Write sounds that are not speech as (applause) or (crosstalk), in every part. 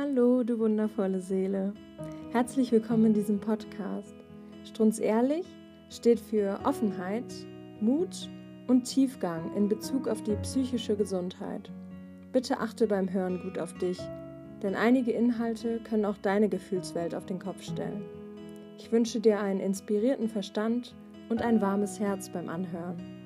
Hallo, du wundervolle Seele. Herzlich willkommen in diesem Podcast. Strunz ehrlich steht für Offenheit, Mut und Tiefgang in Bezug auf die psychische Gesundheit. Bitte achte beim Hören gut auf dich, denn einige Inhalte können auch deine Gefühlswelt auf den Kopf stellen. Ich wünsche dir einen inspirierten Verstand und ein warmes Herz beim Anhören.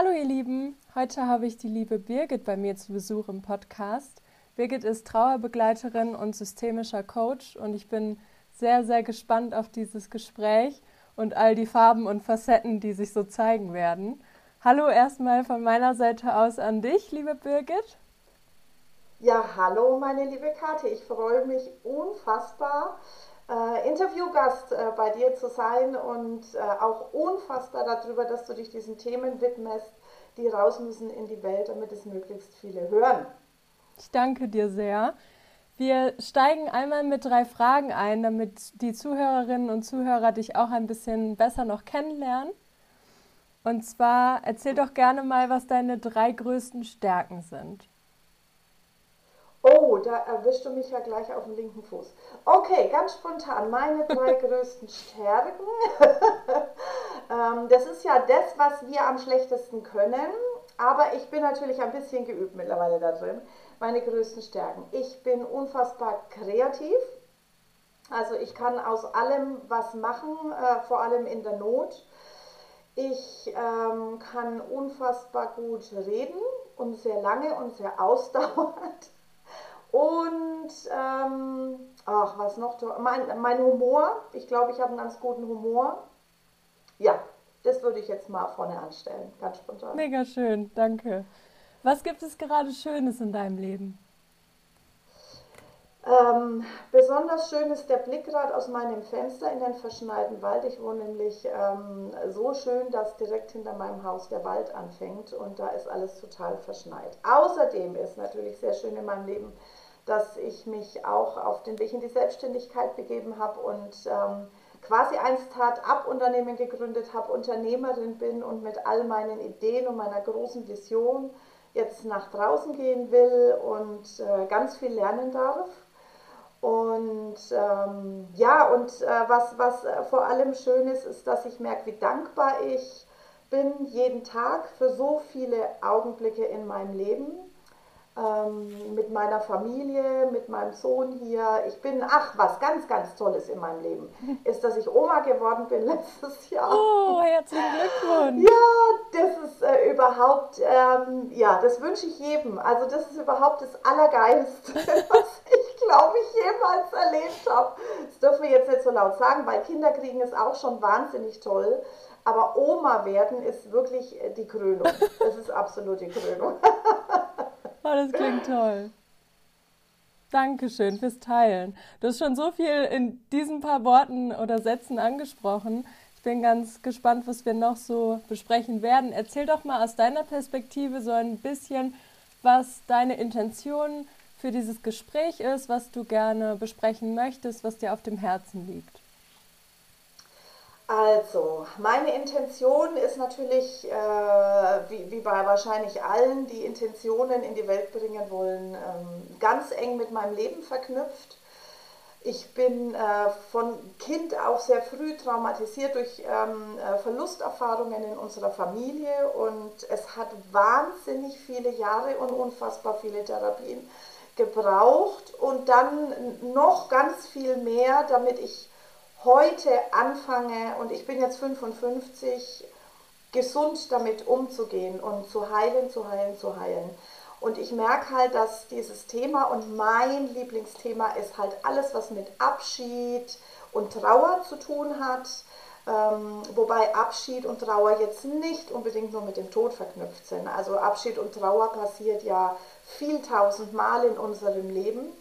Hallo ihr Lieben, heute habe ich die liebe Birgit bei mir zu Besuch im Podcast. Birgit ist Trauerbegleiterin und systemischer Coach und ich bin sehr, sehr gespannt auf dieses Gespräch und all die Farben und Facetten, die sich so zeigen werden. Hallo erstmal von meiner Seite aus an dich, liebe Birgit. Ja, hallo meine liebe Kathi, ich freue mich unfassbar, äh, Interviewgast äh, bei dir zu sein und äh, auch unfassbar darüber, dass du dich diesen Themen widmest, die raus müssen in die Welt, damit es möglichst viele hören. Ich danke dir sehr. Wir steigen einmal mit drei Fragen ein, damit die Zuhörerinnen und Zuhörer dich auch ein bisschen besser noch kennenlernen. Und zwar erzähl doch gerne mal, was deine drei größten Stärken sind. Oh, da erwischst du mich ja gleich auf dem linken Fuß. Okay, ganz spontan, meine drei (laughs) größten Stärken. (laughs) ähm, das ist ja das, was wir am schlechtesten können, aber ich bin natürlich ein bisschen geübt mittlerweile da drin. Meine größten Stärken. Ich bin unfassbar kreativ. Also ich kann aus allem was machen, äh, vor allem in der Not. Ich ähm, kann unfassbar gut reden und sehr lange und sehr (laughs) ausdauernd. Und ähm, ach, was noch? Mein, mein Humor. Ich glaube, ich habe einen ganz guten Humor. Ja, das würde ich jetzt mal vorne anstellen, ganz spontan. Mega schön, danke. Was gibt es gerade Schönes in deinem Leben? Ähm, besonders schön ist der Blick gerade aus meinem Fenster in den verschneiten Wald. Ich wohne nämlich ähm, so schön, dass direkt hinter meinem Haus der Wald anfängt und da ist alles total verschneit. Außerdem ist natürlich sehr schön in meinem Leben, dass ich mich auch auf den Weg in die Selbstständigkeit begeben habe und ähm, quasi ein Start-up-Unternehmen gegründet habe, Unternehmerin bin und mit all meinen Ideen und meiner großen Vision jetzt nach draußen gehen will und äh, ganz viel lernen darf. Und ähm, ja, und äh, was, was äh, vor allem schön ist, ist, dass ich merke, wie dankbar ich bin jeden Tag für so viele Augenblicke in meinem Leben. Ähm, mit meiner Familie, mit meinem Sohn hier. Ich bin, ach, was ganz, ganz Tolles in meinem Leben (laughs) ist, dass ich Oma geworden bin (laughs) letztes Jahr. Oh, herzlichen Glückwunsch. Ja, das ist äh, überhaupt, ähm, ja, das wünsche ich jedem. Also das ist überhaupt das Allergeilste, (laughs) was ich glaube ich, jemals erlebt habe. Das dürfen wir jetzt nicht so laut sagen, weil Kinder kriegen ist auch schon wahnsinnig toll. Aber Oma werden ist wirklich äh, die Krönung. Das ist absolut die Krönung. Oh, das klingt toll. Dankeschön fürs Teilen. Du hast schon so viel in diesen paar Worten oder Sätzen angesprochen. Ich bin ganz gespannt, was wir noch so besprechen werden. Erzähl doch mal aus deiner Perspektive so ein bisschen, was deine Intention für dieses Gespräch ist, was du gerne besprechen möchtest, was dir auf dem Herzen liegt. Also, meine Intention ist natürlich, äh, wie, wie, bei wahrscheinlich allen, die Intentionen in die Welt bringen wollen, ähm, ganz eng mit meinem Leben verknüpft. Ich bin äh, von Kind auf sehr früh traumatisiert durch ähm, äh, Verlusterfahrungen in unserer Familie und es hat wahnsinnig viele Jahre und unfassbar viele Therapien gebraucht und dann noch ganz viel mehr, damit ich heute anfange, und ich bin jetzt 55, gesund damit umzugehen und zu heilen, zu heilen, zu heilen. Und ich merke halt, dass dieses Thema und mein Lieblingsthema ist halt alles, was mit Abschied und Trauer zu tun hat. Ähm, wobei Abschied und Trauer jetzt nicht unbedingt nur mit dem Tod verknüpft sind. Also Abschied und Trauer passiert ja viel tausend Mal in unserem Leben.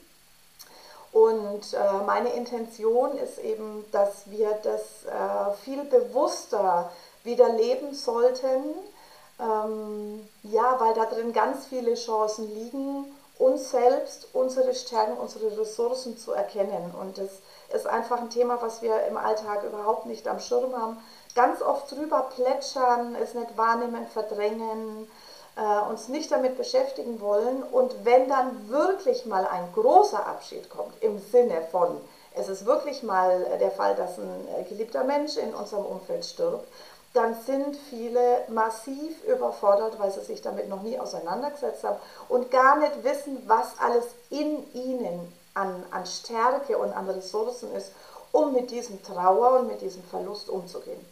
Und äh, meine Intention ist eben, dass wir das äh, viel bewusster wieder leben sollten. Ähm, ja, weil da drin ganz viele Chancen liegen, uns selbst, unsere Stärken, unsere Ressourcen zu erkennen. Und das ist einfach ein Thema, was wir im Alltag überhaupt nicht am Schirm haben. Ganz oft drüber plätschern, es nicht wahrnehmen, verdrängen, äh, uns nicht damit beschäftigen wollen. Und wenn dann wirklich mal ein großer Abschied kommt, im Sinne von, es ist wirklich mal der Fall, dass ein äh, geliebter Mensch in unserem Umfeld stirbt, dann sind viele massiv überfordert, weil sie sich damit noch nie auseinandergesetzt haben und gar nicht wissen, was alles in ihnen an, an Stärke und an Ressourcen ist, um mit diesem Trauer und mit diesem Verlust umzugehen.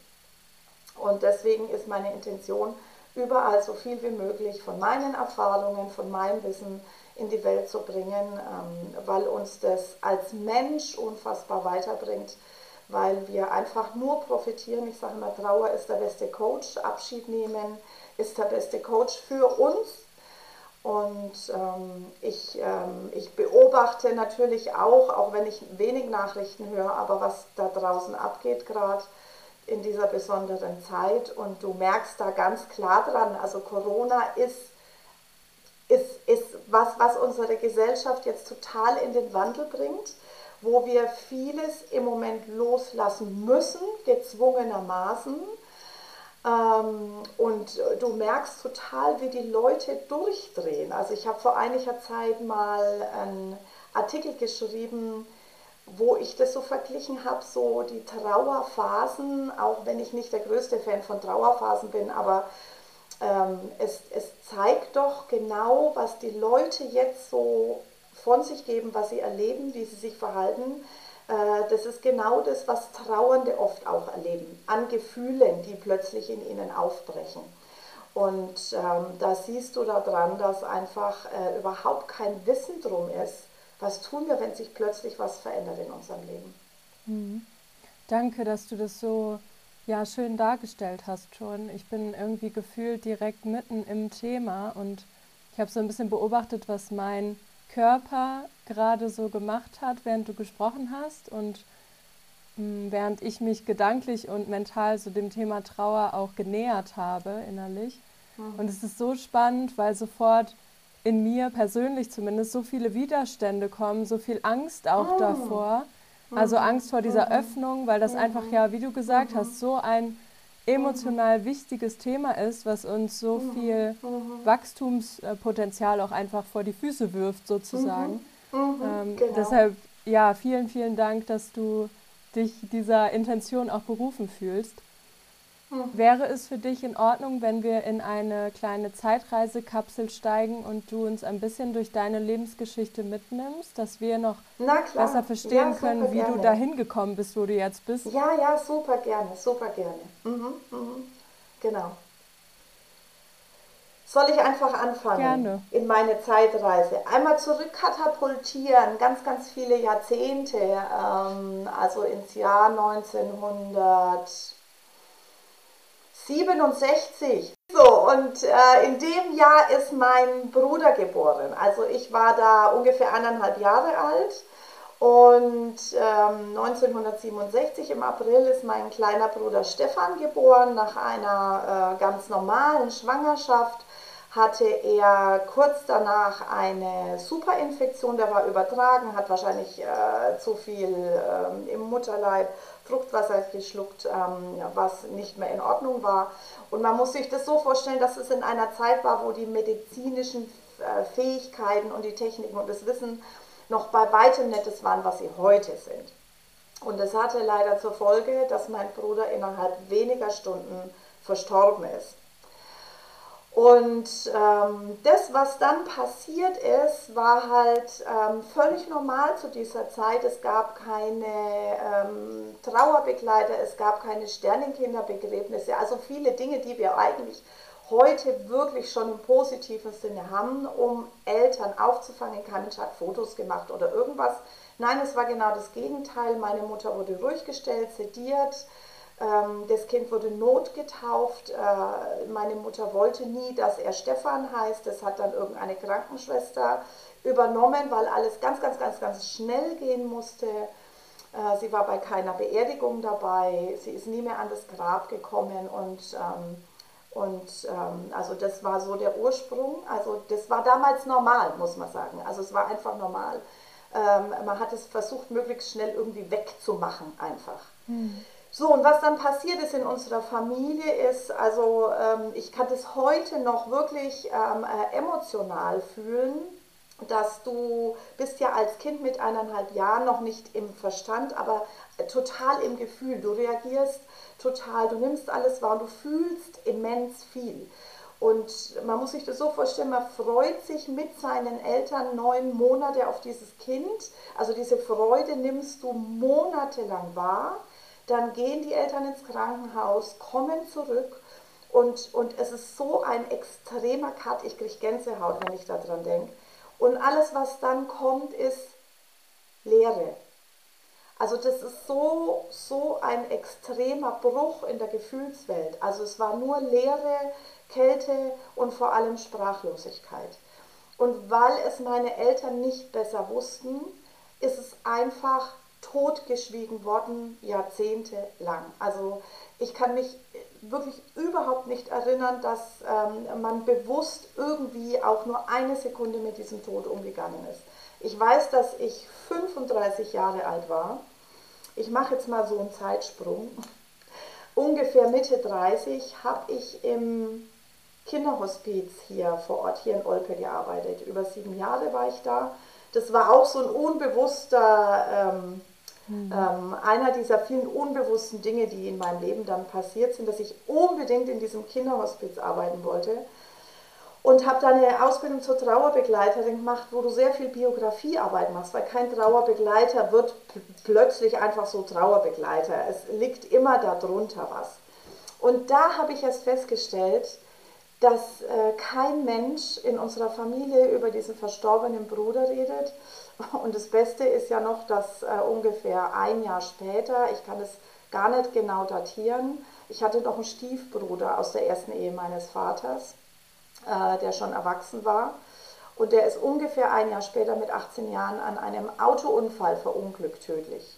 Und deswegen ist meine Intention, überall so viel wie möglich von meinen Erfahrungen, von meinem Wissen in die Welt zu bringen, ähm, weil uns das als Mensch unfassbar weiterbringt, weil wir einfach nur profitieren. Ich sage immer, Trauer ist der beste Coach, Abschied nehmen ist der beste Coach für uns. Und ähm, ich, ähm, ich beobachte natürlich auch, auch wenn ich wenig Nachrichten höre, aber was da draußen abgeht gerade in dieser besonderen Zeit. Und du merkst da ganz klar dran, also Corona ist, ist, ist was, was unsere Gesellschaft jetzt total in den Wandel bringt wo wir vieles im Moment loslassen müssen, gezwungenermaßen. Ähm, und du merkst total, wie die Leute durchdrehen. Also ich habe vor einiger Zeit mal einen Artikel geschrieben, wo ich das so verglichen habe, so die Trauerphasen, auch wenn ich nicht der größte Fan von Trauerphasen bin, aber ähm, es, es zeigt doch genau, was die Leute jetzt so von sich geben, was sie erleben, wie sie sich verhalten. Äh, das ist genau das, was Trauernde oft auch erleben, an Gefühlen, die plötzlich in ihnen aufbrechen. Und ähm, da siehst du daran, dass einfach äh, überhaupt kein Wissen drum ist, was tun wir, wenn sich plötzlich was verändert in unserem Leben. Mhm. Danke, dass du das so ja, schön dargestellt hast schon. Ich bin irgendwie gefühlt direkt mitten im Thema und ich habe so ein bisschen beobachtet, was mein Körper gerade so gemacht hat, während du gesprochen hast und mh, mm, während ich mich gedanklich und mental so dem Thema Trauer auch genähert habe innerlich. Mhm. Und es ist so spannend, weil sofort in mir persönlich zumindest so viele Widerstände kommen, so viel Angst auch oh. davor. Also mhm. Angst vor dieser mhm. Öffnung, weil das mhm. einfach ja, wie du gesagt hast, so ein emotional wichtiges Thema ist, was uns so viel. Wachstumspotenzial auch einfach vor die Füße wirft, sozusagen. Ähm, genau. Deshalb, ja, vielen, vielen Dank, dass du dich dieser Intention auch berufen fühlst. Hm. Wäre es für dich in Ordnung, wenn wir in eine kleine Zeitreisekapsel steigen und du uns ein bisschen durch deine Lebensgeschichte mitnimmst, dass wir noch besser verstehen ja, können, wie gerne. du dahin gekommen bist, wo du jetzt bist? Ja, ja, super gerne, super gerne. Mhm, mhm. Genau. Soll ich einfach anfangen? Gerne. In meine Zeitreise. Einmal zurückkatapultieren, ganz, ganz viele Jahrzehnte, ähm, also ins Jahr 1900. 67. So, und äh, in dem Jahr ist mein Bruder geboren. Also ich war da ungefähr eineinhalb Jahre alt. Und ähm, 1967 im April ist mein kleiner Bruder Stefan geboren. Nach einer äh, ganz normalen Schwangerschaft hatte er kurz danach eine Superinfektion, der war übertragen, hat wahrscheinlich äh, zu viel ähm, im Mutterleib Fruchtwasser geschluckt, ähm, was nicht mehr in Ordnung war. Und man muss sich das so vorstellen, dass es in einer Zeit war, wo die medizinischen äh, Fähigkeiten und die Techniken und das Wissen noch bei weitem nicht das waren, was sie heute sind. Und das hatte leider zur Folge, dass mein Bruder innerhalb weniger Stunden verstorben ist. Und ähm, das, was dann passiert ist, war halt ähm, völlig normal zu dieser Zeit. Es gab keine ähm, Trauerbegleiter, es gab keine Sternenkinderbegräbnisse, also viele Dinge, die wir eigentlich heute wirklich schon im positiven Sinne haben, um Eltern aufzufangen. Kein Mensch hat Fotos gemacht oder irgendwas. Nein, es war genau das Gegenteil. Meine Mutter wurde ruhig gestellt, sediert das Kind wurde notgetauft. Äh, meine Mutter wollte nie, dass er Stefan heißt. Das hat dann irgendeine Krankenschwester übernommen, weil alles ganz, ganz, ganz, ganz schnell gehen musste. Äh, sie war bei keiner Beerdigung dabei. Sie ist nie mehr an das Grab gekommen und ähm, und ähm, also das war so der Ursprung. Also das war damals normal, muss man sagen. Also es war einfach normal. ähm, man hat es versucht, möglichst schnell irgendwie wegzumachen einfach. Mhm. So, und was dann passiert ist in unserer Familie ist, also ähm, ich kann das heute noch wirklich ähm, äh, emotional fühlen, dass du bist ja als Kind mit eineinhalb Jahren noch nicht im Verstand, aber äh, total im Gefühl. Du reagierst total, du nimmst alles wahr und du fühlst immens viel. Und man muss sich das so vorstellen, man freut sich mit seinen Eltern neun Monate auf dieses Kind. Also diese Freude nimmst du monatelang wahr dann gehen die Eltern ins Krankenhaus, kommen zurück und, und es ist so ein extremer Cut, ich kriege Gänsehaut, wenn ich daran denke. Und alles, was dann kommt, ist Leere. Also das ist so, so ein extremer Bruch in der Gefühlswelt. Also es war nur Leere, Kälte und vor allem Sprachlosigkeit. Und weil es meine Eltern nicht besser wussten, ist es einfach totgeschwiegen worden, jahrzehntelang. Also ich kann mich wirklich überhaupt nicht erinnern, dass ähm, man bewusst irgendwie auch nur eine Sekunde mit diesem Tod umgegangen ist. Ich weiß, dass ich 35 Jahre alt war. Ich mache jetzt mal so einen Zeitsprung. (laughs) Ungefähr Mitte 30 habe ich im Kinderhospiz hier vor Ort, hier in Olpe gearbeitet. Über sieben Jahre war ich da. Das war auch so ein unbewusster ähm, Mhm. Ähm, einer dieser vielen unbewussten Dinge, die in meinem Leben dann passiert sind, dass ich unbedingt in diesem Kinderhospiz arbeiten wollte und habe dann eine Ausbildung zur Trauerbegleiterin gemacht, wo du sehr viel Biografiearbeit machst, weil kein Trauerbegleiter wird plötzlich einfach so Trauerbegleiter. Es liegt immer darunter was. Und da habe ich erst festgestellt, dass äh, kein Mensch in unserer Familie über diesen verstorbenen Bruder redet und das Beste ist ja noch, dass äh, ungefähr ein Jahr später, ich kann es gar nicht genau datieren, ich hatte noch einen Stiefbruder aus der ersten Ehe meines Vaters, äh, der schon erwachsen war. Und der ist ungefähr ein Jahr später mit 18 Jahren an einem Autounfall verunglückt tödlich.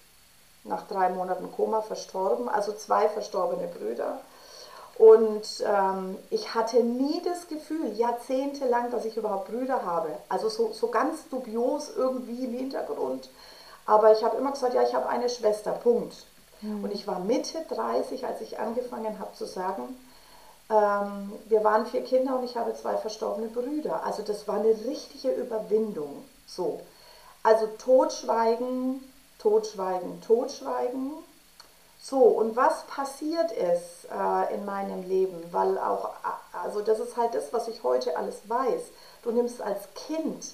Nach drei Monaten Koma verstorben, also zwei verstorbene Brüder. Und ähm, ich hatte nie das Gefühl, jahrzehntelang, dass ich überhaupt Brüder habe. Also so, so ganz dubios irgendwie im Hintergrund. Aber ich habe immer gesagt, ja, ich habe eine Schwester, Punkt. Mhm. Und ich war Mitte 30, als ich angefangen habe zu sagen, ähm, wir waren vier Kinder und ich habe zwei verstorbene Brüder. Also das war eine richtige Überwindung. So. Also Totschweigen, Totschweigen, Totschweigen. So, und was passiert ist äh, in meinem Leben, weil auch, also das ist halt das, was ich heute alles weiß. Du nimmst als Kind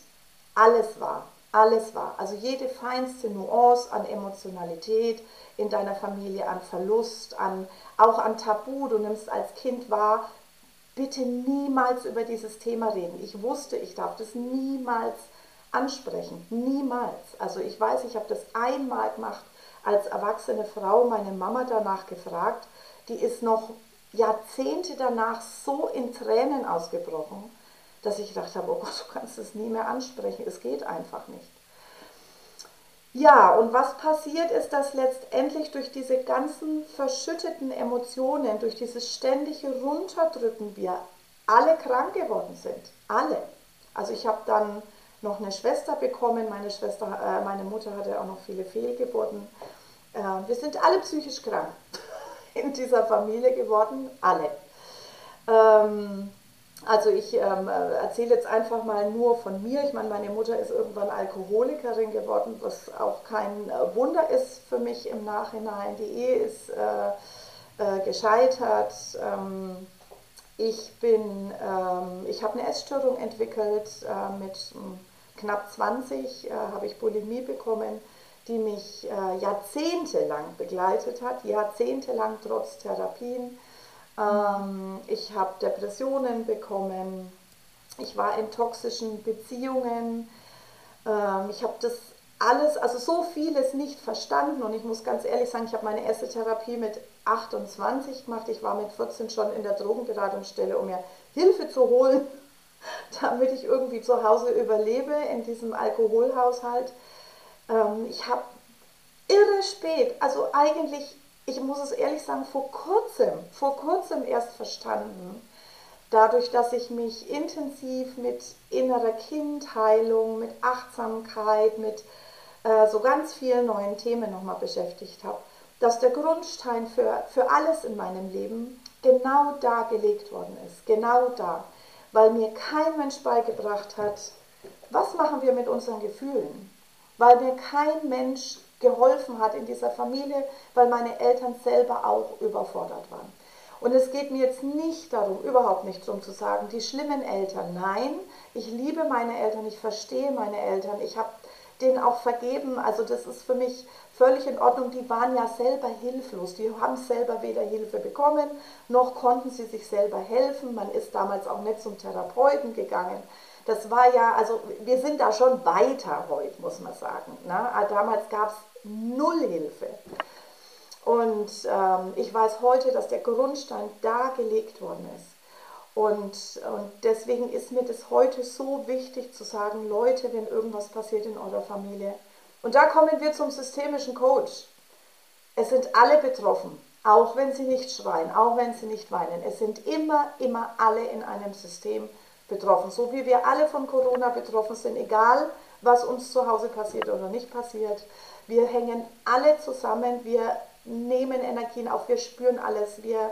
alles wahr, alles wahr. Also jede feinste Nuance an Emotionalität in deiner Familie, an Verlust, an, auch an Tabu. Du nimmst als Kind wahr, bitte niemals über dieses Thema reden. Ich wusste, ich darf das niemals ansprechen, niemals. Also ich weiß, ich habe das einmal gemacht als erwachsene Frau meine Mama danach gefragt. Die ist noch Jahrzehnte danach so in Tränen ausgebrochen, dass ich gedacht habe, oh Gott, du kannst es nie mehr ansprechen. Es geht einfach nicht. Ja, und was passiert ist, dass letztendlich durch diese ganzen verschütteten Emotionen, durch dieses ständige Runterdrücken wir alle krank geworden sind. Alle. Also ich habe dann noch eine Schwester bekommen. Meine Schwester, äh, meine Mutter hatte auch noch viele Fehlgeburten. Äh, wir sind alle psychisch krank (laughs) in dieser Familie geworden, alle. Ähm, also ich ähm, erzähle jetzt einfach mal nur von mir. Ich meine, meine Mutter ist irgendwann Alkoholikerin geworden, was auch kein äh, Wunder ist für mich im Nachhinein. Die Ehe ist äh, äh, gescheitert. Ähm, ich bin, ähm, ich habe eine Essstörung entwickelt äh, mit hm, knapp 20 äh, habe ich Bulimie bekommen, die mich äh, jahrzehntelang begleitet hat, jahrzehntelang trotz Therapien. Ähm, ich habe Depressionen bekommen, ich war in toxischen Beziehungen, ähm, ich habe das alles, also so vieles nicht verstanden und ich muss ganz ehrlich sagen, ich habe meine erste Therapie mit 28 gemacht, ich war mit 14 schon in der Drogenberatungsstelle, um mir Hilfe zu holen (laughs) damit ich irgendwie zu Hause überlebe in diesem Alkoholhaushalt. Ähm, ich habe irre spät, also eigentlich, ich muss es ehrlich sagen, vor kurzem, vor kurzem erst verstanden, dadurch, dass ich mich intensiv mit innerer Kindheilung, mit Achtsamkeit, mit äh, so ganz vielen neuen Themen nochmal beschäftigt habe, dass der Grundstein für, für alles in meinem Leben genau da gelegt worden ist. Genau da. Weil mir kein Mensch beigebracht hat, was machen wir mit unseren Gefühlen? Weil mir kein Mensch geholfen hat in dieser Familie, weil meine Eltern selber auch überfordert waren. Und es geht mir jetzt nicht darum, überhaupt nicht darum zu sagen, die schlimmen Eltern. Nein, ich liebe meine Eltern, ich verstehe meine Eltern, ich habe denen auch vergeben. Also das ist für mich völlig in Ordnung. Die waren ja selber hilflos. Die haben selber weder Hilfe bekommen, noch konnten sie sich selber helfen. Man ist damals auch nicht zum Therapeuten gegangen. Das war ja, also wir sind da schon weiter heute, muss man sagen. Ne? Damals gab es null Hilfe. Und ähm, ich weiß heute, dass der Grundstein da gelegt worden ist. Und, und deswegen ist mir das heute so wichtig zu sagen, Leute, wenn irgendwas passiert in eurer Familie. Und da kommen wir zum systemischen Coach. Es sind alle betroffen, auch wenn sie nicht schreien, auch wenn sie nicht weinen. Es sind immer, immer alle in einem System betroffen. So wie wir alle von Corona betroffen sind, egal was uns zu Hause passiert oder nicht passiert. Wir hängen alle zusammen, wir nehmen Energien auf, wir spüren alles, wir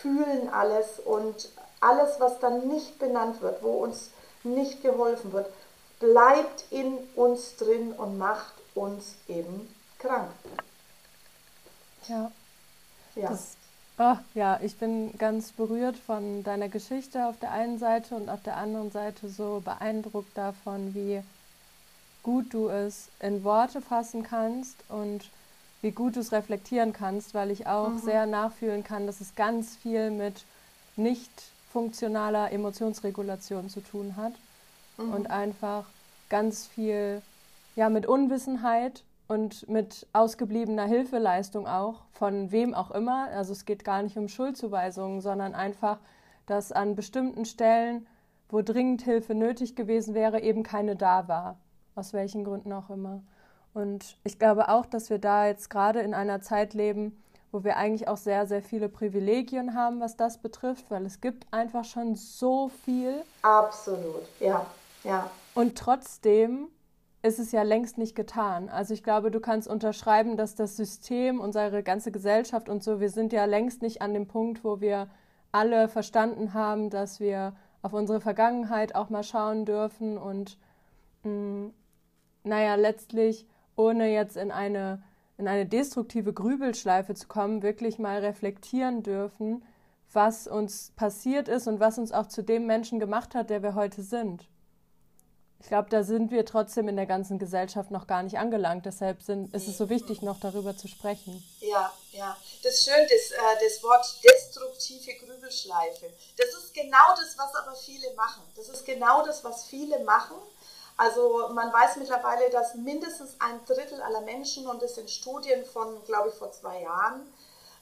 fühlen alles und alles, was dann nicht benannt wird, wo uns nicht geholfen wird, bleibt in uns drin und macht uns eben krank. Ja. Ja. Das, oh, ja, ich bin ganz berührt von deiner Geschichte auf der einen Seite und auf der anderen Seite so beeindruckt davon, wie gut du es in Worte fassen kannst und wie gut du es reflektieren kannst, weil ich auch mhm. sehr nachfühlen kann, dass es ganz viel mit nicht funktionaler Emotionsregulation zu tun hat mhm. und einfach ganz viel ja mit Unwissenheit und mit ausgebliebener Hilfeleistung auch von wem auch immer. Also es geht gar nicht um Schuldzuweisungen, sondern einfach, dass an bestimmten Stellen, wo dringend Hilfe nötig gewesen wäre, eben keine da war, aus welchen Gründen auch immer. Und ich glaube auch, dass wir da jetzt gerade in einer Zeit leben, wo wir eigentlich auch sehr, sehr viele Privilegien haben, was das betrifft, weil es gibt einfach schon so viel. Absolut, ja, ja. Und trotzdem ist es ja längst nicht getan. Also ich glaube, du kannst unterschreiben, dass das System, unsere ganze Gesellschaft und so, wir sind ja längst nicht an dem Punkt, wo wir alle verstanden haben, dass wir auf unsere Vergangenheit auch mal schauen dürfen und mh, mm, naja, letztlich ohne jetzt in eine in eine destruktive Grübelschleife zu kommen, wirklich mal reflektieren dürfen, was uns passiert ist und was uns auch zu dem Menschen gemacht hat, der wir heute sind. Ich glaube, da sind wir trotzdem in der ganzen Gesellschaft noch gar nicht angelangt. Deshalb sind, ist es so wichtig, noch darüber zu sprechen. Ja, ja. Das ist schön, das, äh, das Wort destruktive Grübelschleife. Das ist genau das, was aber viele machen. Das ist genau das, was viele machen also man weiß mittlerweile, dass mindestens ein Drittel aller Menschen, und das sind Studien von, glaube ich, vor zwei Jahren,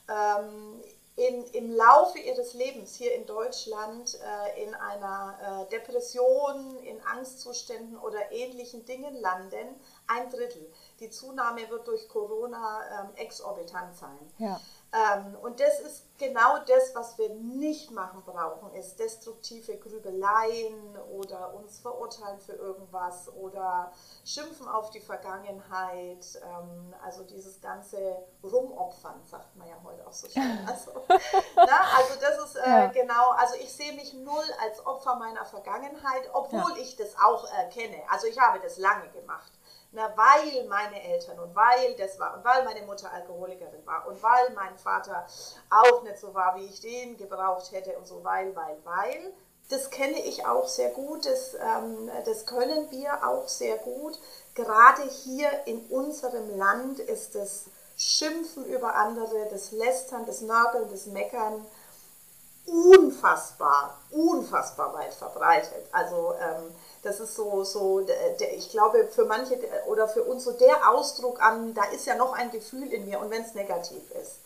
ähm, in, im Laufe ihres Lebens hier in Deutschland äh, in einer äh, Depression, in Angstzuständen oder ähnlichen Dingen landen. Ein Drittel. Die Zunahme wird durch Corona ähm, exorbitant sein. Ja. Ähm, und das ist genau das, was wir nicht machen brauchen, ist destruktive Grübeleien oder uns verurteilen für irgendwas oder schimpfen auf die Vergangenheit. Ähm, also dieses ganze Rumopfern, sagt man ja heute auch so schön. (laughs) Also, na, also das ist äh, ja. genau, also ich sehe mich null als Opfer meiner Vergangenheit, obwohl ja. ich das auch äh, kenne. Also ich habe das lange gemacht. Na, weil meine Eltern und weil das war und weil meine Mutter Alkoholikerin war und weil mein Vater auch nicht so war, wie ich den gebraucht hätte und so, weil, weil, weil. Das kenne ich auch sehr gut, das, ähm, das können wir auch sehr gut. Gerade hier in unserem Land ist das Schimpfen über andere, das Lästern, das Nörgeln, das Meckern unfassbar, unfassbar weit verbreitet. Also ähm, das ist so, so der, ich glaube, für manche oder für uns so der Ausdruck an, da ist ja noch ein Gefühl in mir und wenn es negativ ist.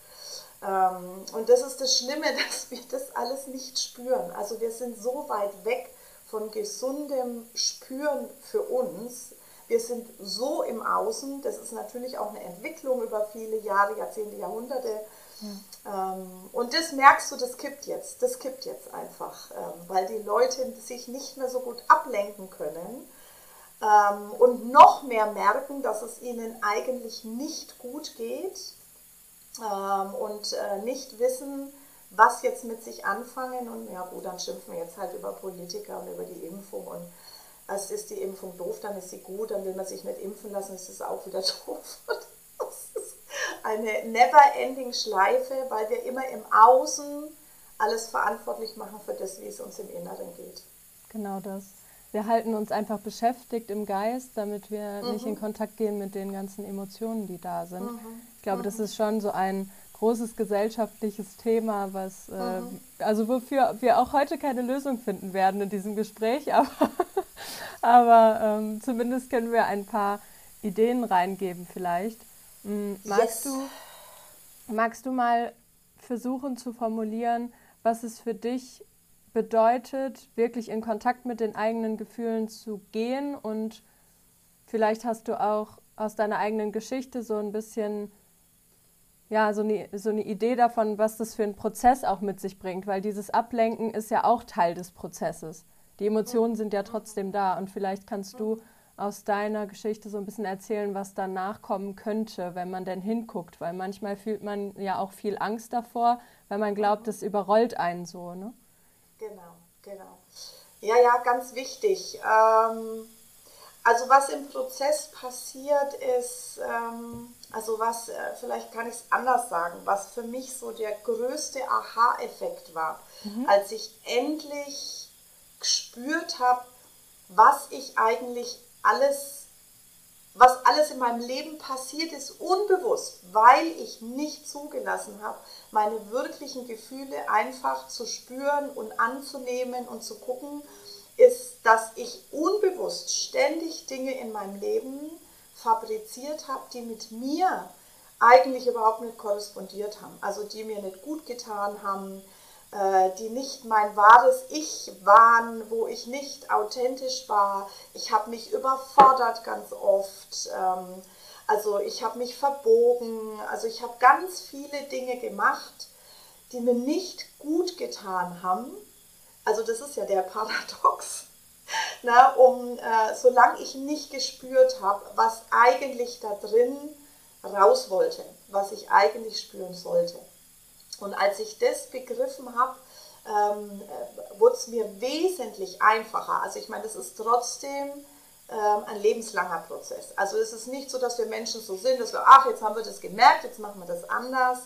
Ähm, und das ist das Schlimme, (laughs) dass wir das alles nicht spüren. Also wir sind so weit weg von gesundem Spüren für uns. Wir sind so im Außen, das ist natürlich auch eine Entwicklung über viele Jahre, Jahrzehnte, Jahrhunderte ähm, und das merkst du, das kippt jetzt. Das kippt jetzt einfach, ähm, weil die Leute sich nicht mehr so gut ablenken können. ähm, und noch mehr merken, dass es ihnen eigentlich nicht gut geht ähm, und äh, nicht wissen, was jetzt mit sich anfangen. Und ja gut, dann schimpfen wir jetzt halt über Politiker und über die Impfung. Und als ist die Impfung doof, dann ist sie gut, dann will man sich nicht impfen lassen, ist es auch wieder (laughs) doof. Eine never-ending Schleife, weil wir immer im Außen alles verantwortlich machen für das, wie es uns im Inneren geht. Genau das. Wir halten uns einfach beschäftigt im Geist, damit wir mhm. nicht in Kontakt gehen mit den ganzen Emotionen, die da sind. Mhm. Ich glaube, mhm. das ist schon so ein großes gesellschaftliches Thema, was äh, mhm. also wofür wir auch heute keine Lösung finden werden in diesem Gespräch, (laughs) aber, aber ähm, zumindest können wir ein paar Ideen reingeben vielleicht. Mhm. Magst, yes. du, magst du mal versuchen zu formulieren, was es für dich bedeutet, wirklich in Kontakt mit den eigenen Gefühlen zu gehen und vielleicht hast du auch aus deiner eigenen Geschichte so ein bisschen ja, so eine, so eine Idee davon, was das für ein Prozess auch mit sich bringt, weil dieses Ablenken ist ja auch Teil des Prozesses. Die Emotionen sind ja trotzdem da und vielleicht kannst du aus deiner Geschichte so ein bisschen erzählen, was danach kommen könnte, wenn man denn hinguckt, weil manchmal fühlt man ja auch viel Angst davor, weil man glaubt, es überrollt einen so, ne? Genau, genau. Ja, ja, ganz wichtig. Ähm, also was im Prozess passiert ist, ähm, also was, äh, vielleicht kann ich es anders sagen, was für mich so der größte Aha-Effekt war, mhm. als ich endlich gespürt habe, was ich eigentlich alles, was alles in meinem Leben passiert ist, unbewusst, weil ich nicht zugelassen habe, meine wirklichen Gefühle einfach zu spüren und anzunehmen und zu gucken, ist, dass ich unbewusst ständig Dinge in meinem Leben fabriziert habe, die mit mir eigentlich überhaupt nicht korrespondiert haben. Also die mir nicht gut getan haben, die nicht mein wahres Ich waren, wo ich nicht authentisch war. Ich habe mich überfordert ganz oft. Ähm, also ich habe mich verbogen. Also ich habe ganz viele Dinge gemacht, die mir nicht gut getan haben. Also das ist ja der Paradox. (laughs) Na, um, äh, solange ich nicht gespürt habe, was eigentlich da drin raus wollte, was ich eigentlich spüren sollte. Und als ich das begriffen habe, ähm, äh, wurde es mir wesentlich einfacher. Also ich meine, das ist trotzdem ähm, ein lebenslanger Prozess. Also es ist nicht so, dass wir Menschen so sind, dass wir, ach, jetzt haben wir das gemerkt, jetzt machen wir das anders.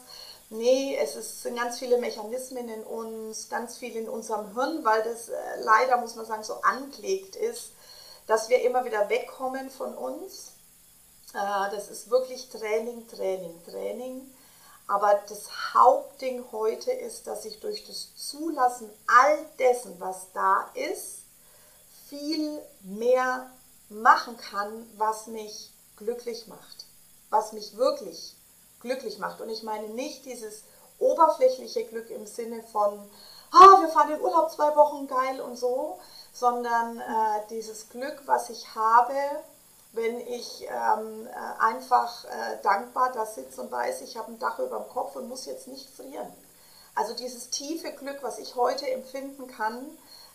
Nee, es ist, sind ganz viele Mechanismen in uns, ganz viel in unserem Hirn, weil das äh, leider, muss man sagen, so angelegt ist, dass wir immer wieder wegkommen von uns. Äh, das ist wirklich Training, Training, Training. Aber das Hauptding heute ist, dass ich durch das Zulassen all dessen, was da ist, viel mehr machen kann, was mich glücklich macht, was mich wirklich glücklich macht. Und ich meine nicht dieses oberflächliche Glück im Sinne von, ah, wir fahren in Urlaub zwei Wochen geil und so, sondern äh, dieses Glück, was ich habe, wenn ich ähm, äh, einfach äh, dankbar da sitze und weiß, ich habe ein Dach über dem Kopf und muss jetzt nicht frieren. Also dieses tiefe Glück, was ich heute empfinden kann,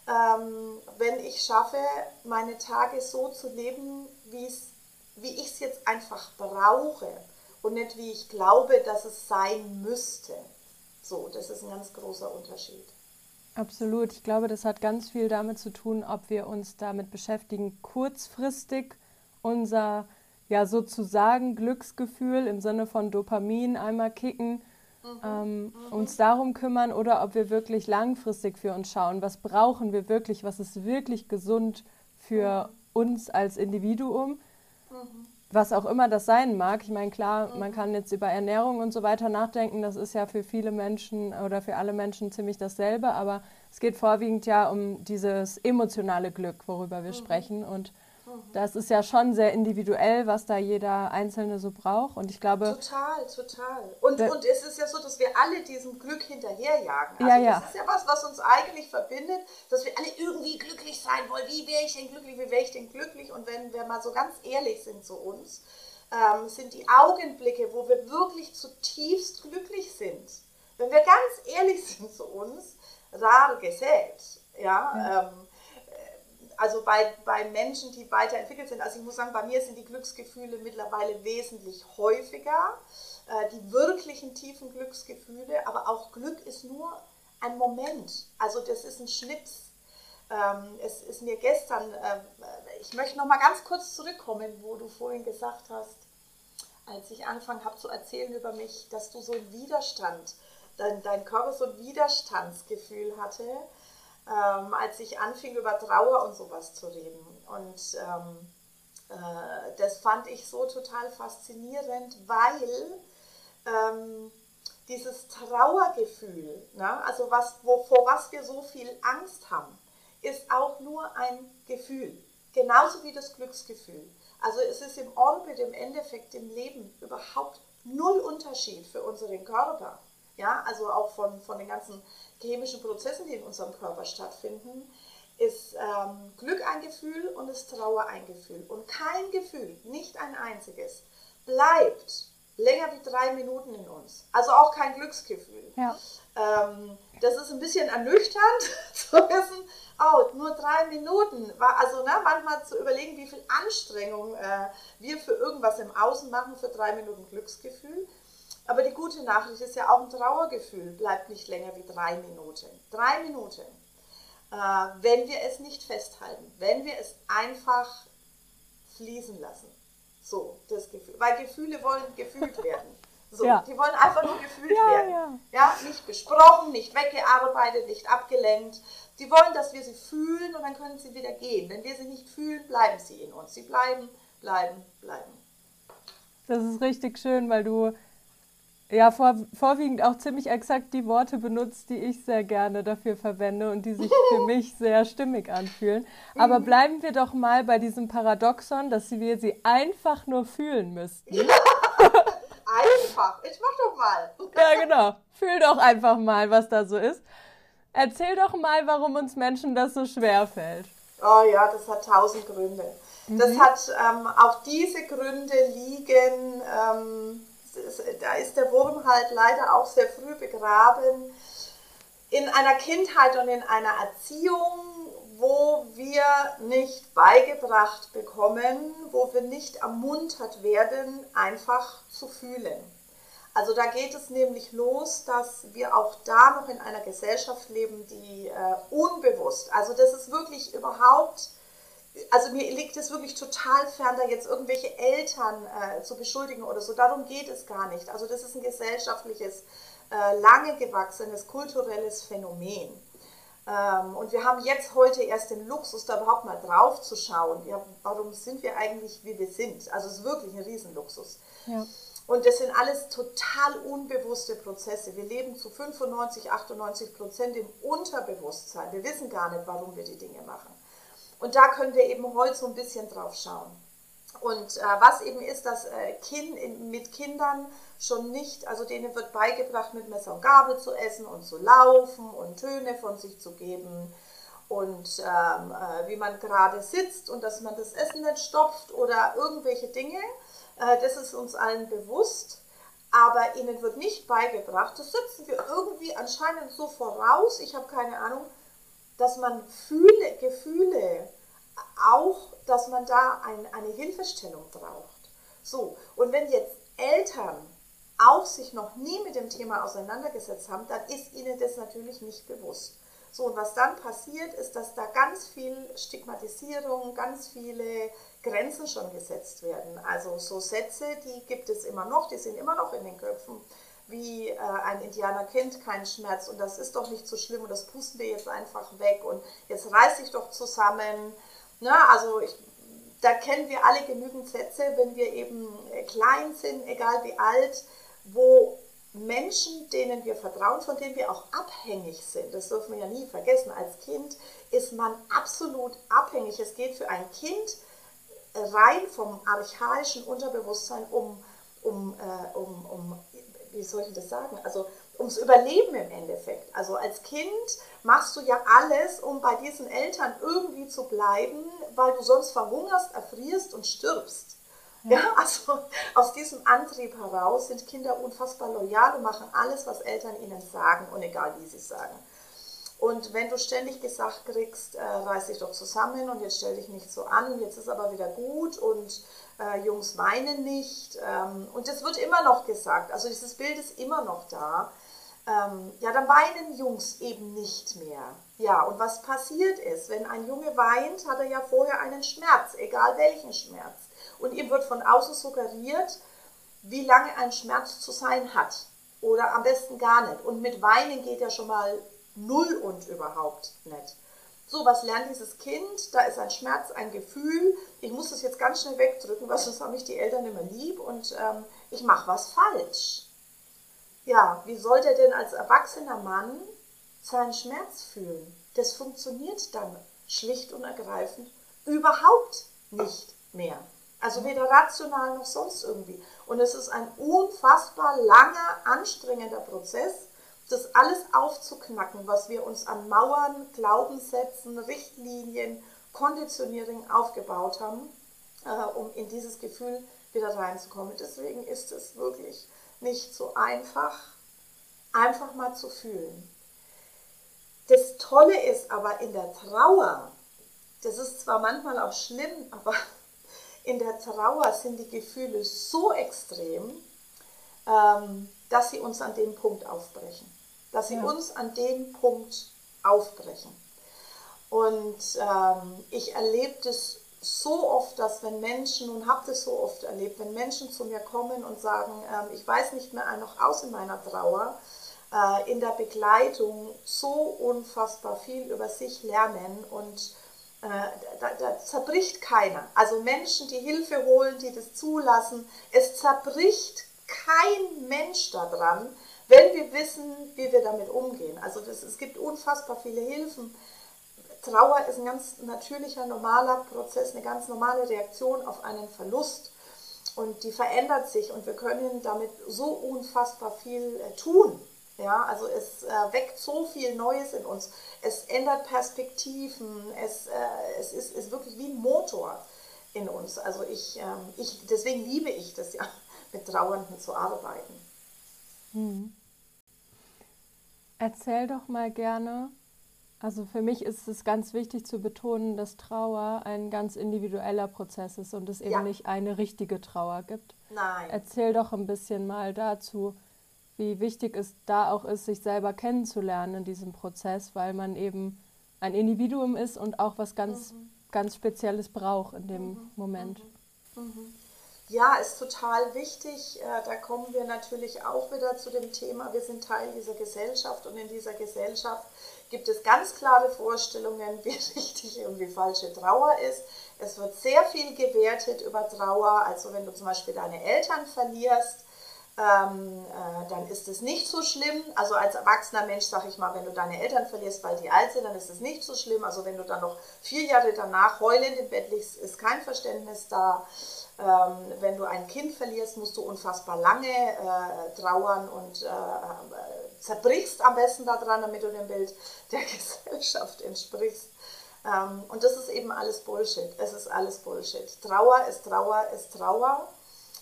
ähm, wenn ich schaffe, meine Tage so zu leben, wie ich es jetzt einfach brauche und nicht wie ich glaube, dass es sein müsste. So, das ist ein ganz großer Unterschied. Absolut. Ich glaube, das hat ganz viel damit zu tun, ob wir uns damit beschäftigen, kurzfristig unser ja sozusagen Glücksgefühl im Sinne von Dopamin einmal kicken, mhm. Ähm, mhm. uns darum kümmern oder ob wir wirklich langfristig für uns schauen, was brauchen wir wirklich, was ist wirklich gesund für mhm. uns als Individuum. Mhm was auch immer das sein mag. Ich meine, klar, man kann jetzt über Ernährung und so weiter nachdenken. Das ist ja für viele Menschen oder für alle Menschen ziemlich dasselbe. Aber es geht vorwiegend ja um dieses emotionale Glück, worüber wir mhm. sprechen. Und das ist ja schon sehr individuell, was da jeder Einzelne so braucht. Und ich glaube. Total, total. Und, und es ist ja so, dass wir alle diesem Glück hinterherjagen. Also ja, ja. das ist ja was, was uns eigentlich verbindet, dass wir alle irgendwie glücklich sein wollen. Wie wäre ich denn glücklich? Wie wäre ich denn glücklich? Und wenn wir mal so ganz ehrlich sind zu uns, ähm, sind die Augenblicke, wo wir wirklich zutiefst glücklich sind, wenn wir ganz ehrlich (laughs) sind zu uns, rar gesät. Ja, ja. Ähm, also bei, bei Menschen, die weiterentwickelt sind. Also ich muss sagen, bei mir sind die Glücksgefühle mittlerweile wesentlich häufiger, äh, die wirklichen tiefen Glücksgefühle, aber auch Glück ist nur ein Moment. Also das ist ein Schnips. Ähm, es ist mir gestern, äh, ich möchte noch mal ganz kurz zurückkommen, wo du vorhin gesagt hast, als ich angefangen habe zu erzählen über mich, dass du so einen Widerstand, dein, dein Körper so ein Widerstandsgefühl hatte ähm, als ich anfing, über Trauer und sowas zu reden. Und ähm, äh, das fand ich so total faszinierend, weil ähm, dieses Trauergefühl, ne, also was, wo, vor was wir so viel Angst haben, ist auch nur ein Gefühl. Genauso wie das Glücksgefühl. Also es ist im Orbit, im Endeffekt im Leben überhaupt null Unterschied für unseren Körper. Ja, also auch von, von den ganzen chemischen Prozessen, die in unserem Körper stattfinden, ist ähm, Glück ein Gefühl und ist Trauer ein Gefühl. Und kein Gefühl, nicht ein einziges, bleibt länger wie drei Minuten in uns. Also auch kein Glücksgefühl. Ja. Ähm, das ist ein bisschen ernüchternd (laughs) zu wissen, oh, nur drei Minuten. Also ne, manchmal zu überlegen, wie viel Anstrengung äh, wir für irgendwas im Außen machen, für drei Minuten Glücksgefühl. Aber die gute Nachricht ist ja auch ein Trauergefühl bleibt nicht länger wie drei Minuten. Drei Minuten. Äh, wenn wir es nicht festhalten, wenn wir es einfach fließen lassen. So, das Gefühl. Weil Gefühle wollen gefühlt (laughs) werden. So, ja. die wollen einfach nur gefühlt ja, werden. Ja. ja, nicht besprochen, nicht weggearbeitet, nicht abgelenkt. Die wollen, dass wir sie fühlen und dann können sie wieder gehen. Wenn wir sie nicht fühlen, bleiben sie in uns. Sie bleiben, bleiben, bleiben. Das ist richtig schön, weil du ja, vor, vorwiegend auch ziemlich exakt die Worte benutzt, die ich sehr gerne dafür verwende und die sich für (laughs) mich sehr stimmig anfühlen. Aber mhm. bleiben wir doch mal bei diesem Paradoxon, dass wir sie einfach nur fühlen müssten. (laughs) einfach, ich mach doch mal. (laughs) ja, genau. Fühl doch einfach mal, was da so ist. Erzähl doch mal, warum uns Menschen das so schwer fällt. Oh ja, das hat tausend Gründe. Mhm. Das hat ähm, auch diese Gründe liegen. Ähm, da ist der Wurm halt leider auch sehr früh begraben. In einer Kindheit und in einer Erziehung, wo wir nicht beigebracht bekommen, wo wir nicht ermuntert werden, einfach zu fühlen. Also da geht es nämlich los, dass wir auch da noch in einer Gesellschaft leben, die äh, unbewusst, also das ist wirklich überhaupt also mir liegt es wirklich total fern, da jetzt irgendwelche Eltern äh, zu beschuldigen oder so. Darum geht es gar nicht. Also das ist ein gesellschaftliches, äh, lange gewachsenes, kulturelles Phänomen. Ähm, und wir haben jetzt heute erst den Luxus, da überhaupt mal drauf zu schauen. Ja, warum sind wir eigentlich, wie wir sind? Also es ist wirklich ein Riesenluxus. Ja. Und das sind alles total unbewusste Prozesse. Wir leben zu 95, 98 Prozent im Unterbewusstsein. Wir wissen gar nicht, warum wir die Dinge machen. Und da können wir eben heute so ein bisschen drauf schauen. Und äh, was eben ist, dass äh, kind, mit Kindern schon nicht, also denen wird beigebracht, mit Messer und Gabel zu essen und zu laufen und Töne von sich zu geben und ähm, äh, wie man gerade sitzt und dass man das Essen nicht stopft oder irgendwelche Dinge. Äh, das ist uns allen bewusst. Aber ihnen wird nicht beigebracht, das setzen wir irgendwie anscheinend so voraus, ich habe keine Ahnung, dass man fühle, Gefühle auch, dass man da ein, eine Hilfestellung braucht. So, und wenn jetzt Eltern auch sich noch nie mit dem Thema auseinandergesetzt haben, dann ist ihnen das natürlich nicht bewusst. So, und was dann passiert, ist, dass da ganz viel Stigmatisierung, ganz viele Grenzen schon gesetzt werden. Also so Sätze, die gibt es immer noch, die sind immer noch in den Köpfen wie äh, ein Indianer kennt keinen Schmerz und das ist doch nicht so schlimm und das pusten wir jetzt einfach weg und jetzt reiß dich doch zusammen. Na, also ich, da kennen wir alle genügend Sätze, wenn wir eben äh, klein sind, egal wie alt, wo Menschen, denen wir vertrauen, von denen wir auch abhängig sind, das dürfen wir ja nie vergessen, als Kind ist man absolut abhängig. Es geht für ein Kind rein vom archaischen Unterbewusstsein um, um, äh, um, um wie soll ich das sagen? Also ums Überleben im Endeffekt. Also als Kind machst du ja alles, um bei diesen Eltern irgendwie zu bleiben, weil du sonst verhungerst, erfrierst und stirbst. Ja. ja, also aus diesem Antrieb heraus sind Kinder unfassbar loyal und machen alles, was Eltern ihnen sagen und egal wie sie sagen. Und wenn du ständig gesagt kriegst, äh, reiß dich doch zusammen und jetzt stell dich nicht so an und jetzt ist aber wieder gut und äh, Jungs weinen nicht. Ähm, und das wird immer noch gesagt. Also dieses Bild ist immer noch da. Ähm, ja, dann weinen Jungs eben nicht mehr. Ja, und was passiert ist, wenn ein Junge weint, hat er ja vorher einen Schmerz, egal welchen Schmerz. Und ihm wird von außen suggeriert, wie lange ein Schmerz zu sein hat. Oder am besten gar nicht. Und mit Weinen geht ja schon mal null und überhaupt nicht. So, was lernt dieses Kind? Da ist ein Schmerz, ein Gefühl. Ich muss das jetzt ganz schnell wegdrücken, weil sonst haben mich die Eltern immer lieb und ähm, ich mache was falsch. Ja, wie soll der denn als erwachsener Mann seinen Schmerz fühlen? Das funktioniert dann schlicht und ergreifend überhaupt nicht mehr. Also weder rational noch sonst irgendwie. Und es ist ein unfassbar langer, anstrengender Prozess, das alles aufzuknacken, was wir uns an Mauern, Glaubenssätzen, Richtlinien, Konditionierung aufgebaut haben, äh, um in dieses Gefühl wieder reinzukommen. Deswegen ist es wirklich nicht so einfach, einfach mal zu fühlen. Das Tolle ist aber in der Trauer, das ist zwar manchmal auch schlimm, (laughs) aber in der Trauer sind die Gefühle so extrem, ähm, dass sie uns an dem Punkt aufbrechen. Dass sie ja. uns an dem Punkt aufbrechen. Und ähm, ich erlebe das so oft, dass wenn Menschen, und habe das so oft erlebt, wenn Menschen zu mir kommen und sagen, ähm, ich weiß nicht mehr noch aus in meiner Trauer, äh, in der Begleitung so unfassbar viel über sich lernen und äh, da, da, zerbricht keiner. Also Menschen, die Hilfe holen, die das zulassen, es zerbricht kein Mensch daran, wenn wir wissen, wie wir damit umgehen. Also das, es gibt unfassbar viele Hilfen. Trauer ist ein ganz natürlicher, normaler Prozess, eine ganz normale Reaktion auf einen Verlust. Und die verändert sich und wir können damit so unfassbar viel äh, tun. Ja, also es äh, weckt so viel Neues in uns. Es ändert Perspektiven. Es, äh, es ist, ist wirklich wie ein Motor in uns. Also ich, ähm, ich, deswegen liebe ich das ja, (laughs) mit Trauernden zu arbeiten. Hm. Erzähl doch mal gerne. Also für mich ist es ganz wichtig zu betonen, dass Trauer ein ganz individueller Prozess ist und es eben ja. nicht eine richtige Trauer gibt. Nein. Erzähl doch ein bisschen mal dazu wie wichtig es da auch ist, sich selber kennenzulernen in diesem Prozess, weil man eben ein Individuum ist und auch was ganz, mhm. ganz Spezielles braucht in dem mhm. Moment. Mhm. Ja, ist total wichtig. Äh, da kommen wir natürlich auch wieder zu dem Thema, wir sind Teil dieser Gesellschaft und in dieser Gesellschaft gibt es ganz klare Vorstellungen, (laughs) wie richtig und wie falsche Trauer ist. Es wird sehr viel gewertet über Trauer. Also wenn du zum Beispiel deine Eltern verlierst, ähm, äh, dann ist es nicht so schlimm. Also als erwachsener Mensch, sag ich mal, wenn du deine Eltern verlierst, weil die alt sind, dann ist es nicht so schlimm. Also wenn du dann noch vier Jahre danach heulend im Bett liegst, ist kein Verständnis da. Ähm, wenn du ein Kind verlierst, musst du unfassbar lange äh, trauern und äh, äh zerbrichst am besten daran, damit du dem Bild (laughs) der Gesellschaft entsprichst. Ähm, und das ist eben alles Bullshit. Es ist alles Bullshit. Trauer ist Trauer ist Trauer.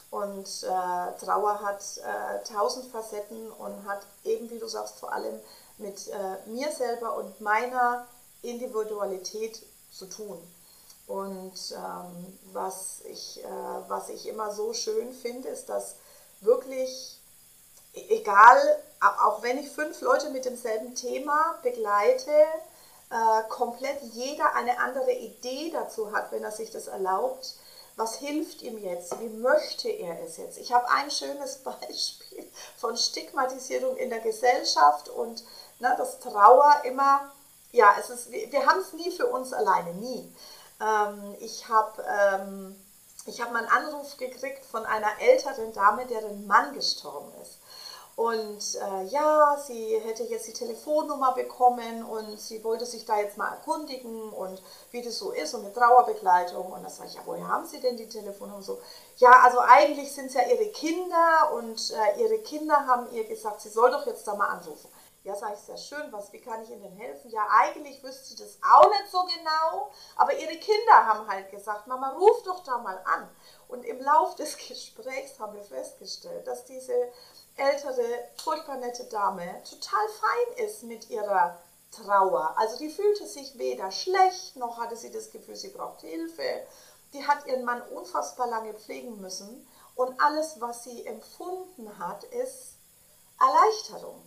Und äh, Trauer hat äh, tausend Facetten und hat eben, wie du sagst, vor allem mit äh, mir selber und meiner Individualität zu tun. Und ähm, was, ich, äh, was ich immer so schön finde, ist, dass wirklich, e-, egal, auch wenn ich fünf Leute mit demselben Thema begleite, äh, komplett jeder eine andere Idee dazu hat, wenn er sich das erlaubt, was hilft ihm jetzt? Wie möchte er es jetzt? Ich habe ein schönes (laughs) Beispiel von Stigmatisierung in der Gesellschaft und ne, das Trauer immer, ja, es ist, wir haben es nie für uns alleine, nie. Ähm, ich habe ähm, hab mal einen Anruf gekriegt von einer älteren Dame, deren Mann gestorben ist. Und äh, ja, sie hätte jetzt die Telefonnummer bekommen und sie wollte sich da jetzt mal erkundigen und wie das so ist und mit Trauerbegleitung. Und das sage ich, ja, woher haben Sie denn die Telefonnummer? So, ja, also eigentlich sind es ja Ihre Kinder und äh, Ihre Kinder haben ihr gesagt, sie soll doch jetzt da mal anrufen. Ja, sage ich, sehr schön, was, wie kann ich Ihnen helfen? Ja, eigentlich wüsste sie das auch nicht so genau, aber Ihre Kinder haben halt gesagt, Mama, ruf doch da mal an. Und im Lauf des (laughs) Gesprächs haben wir festgestellt, dass diese ältere, furchtbar nette Dame total fein ist mit ihrer Trauer. Also die fühlte sich weder schlecht, noch hatte sie das Gefühl, sie braucht Hilfe. Die hat ihren Mann unfassbar lange pflegen müssen und alles, was sie empfunden hat, ist Erleichterung.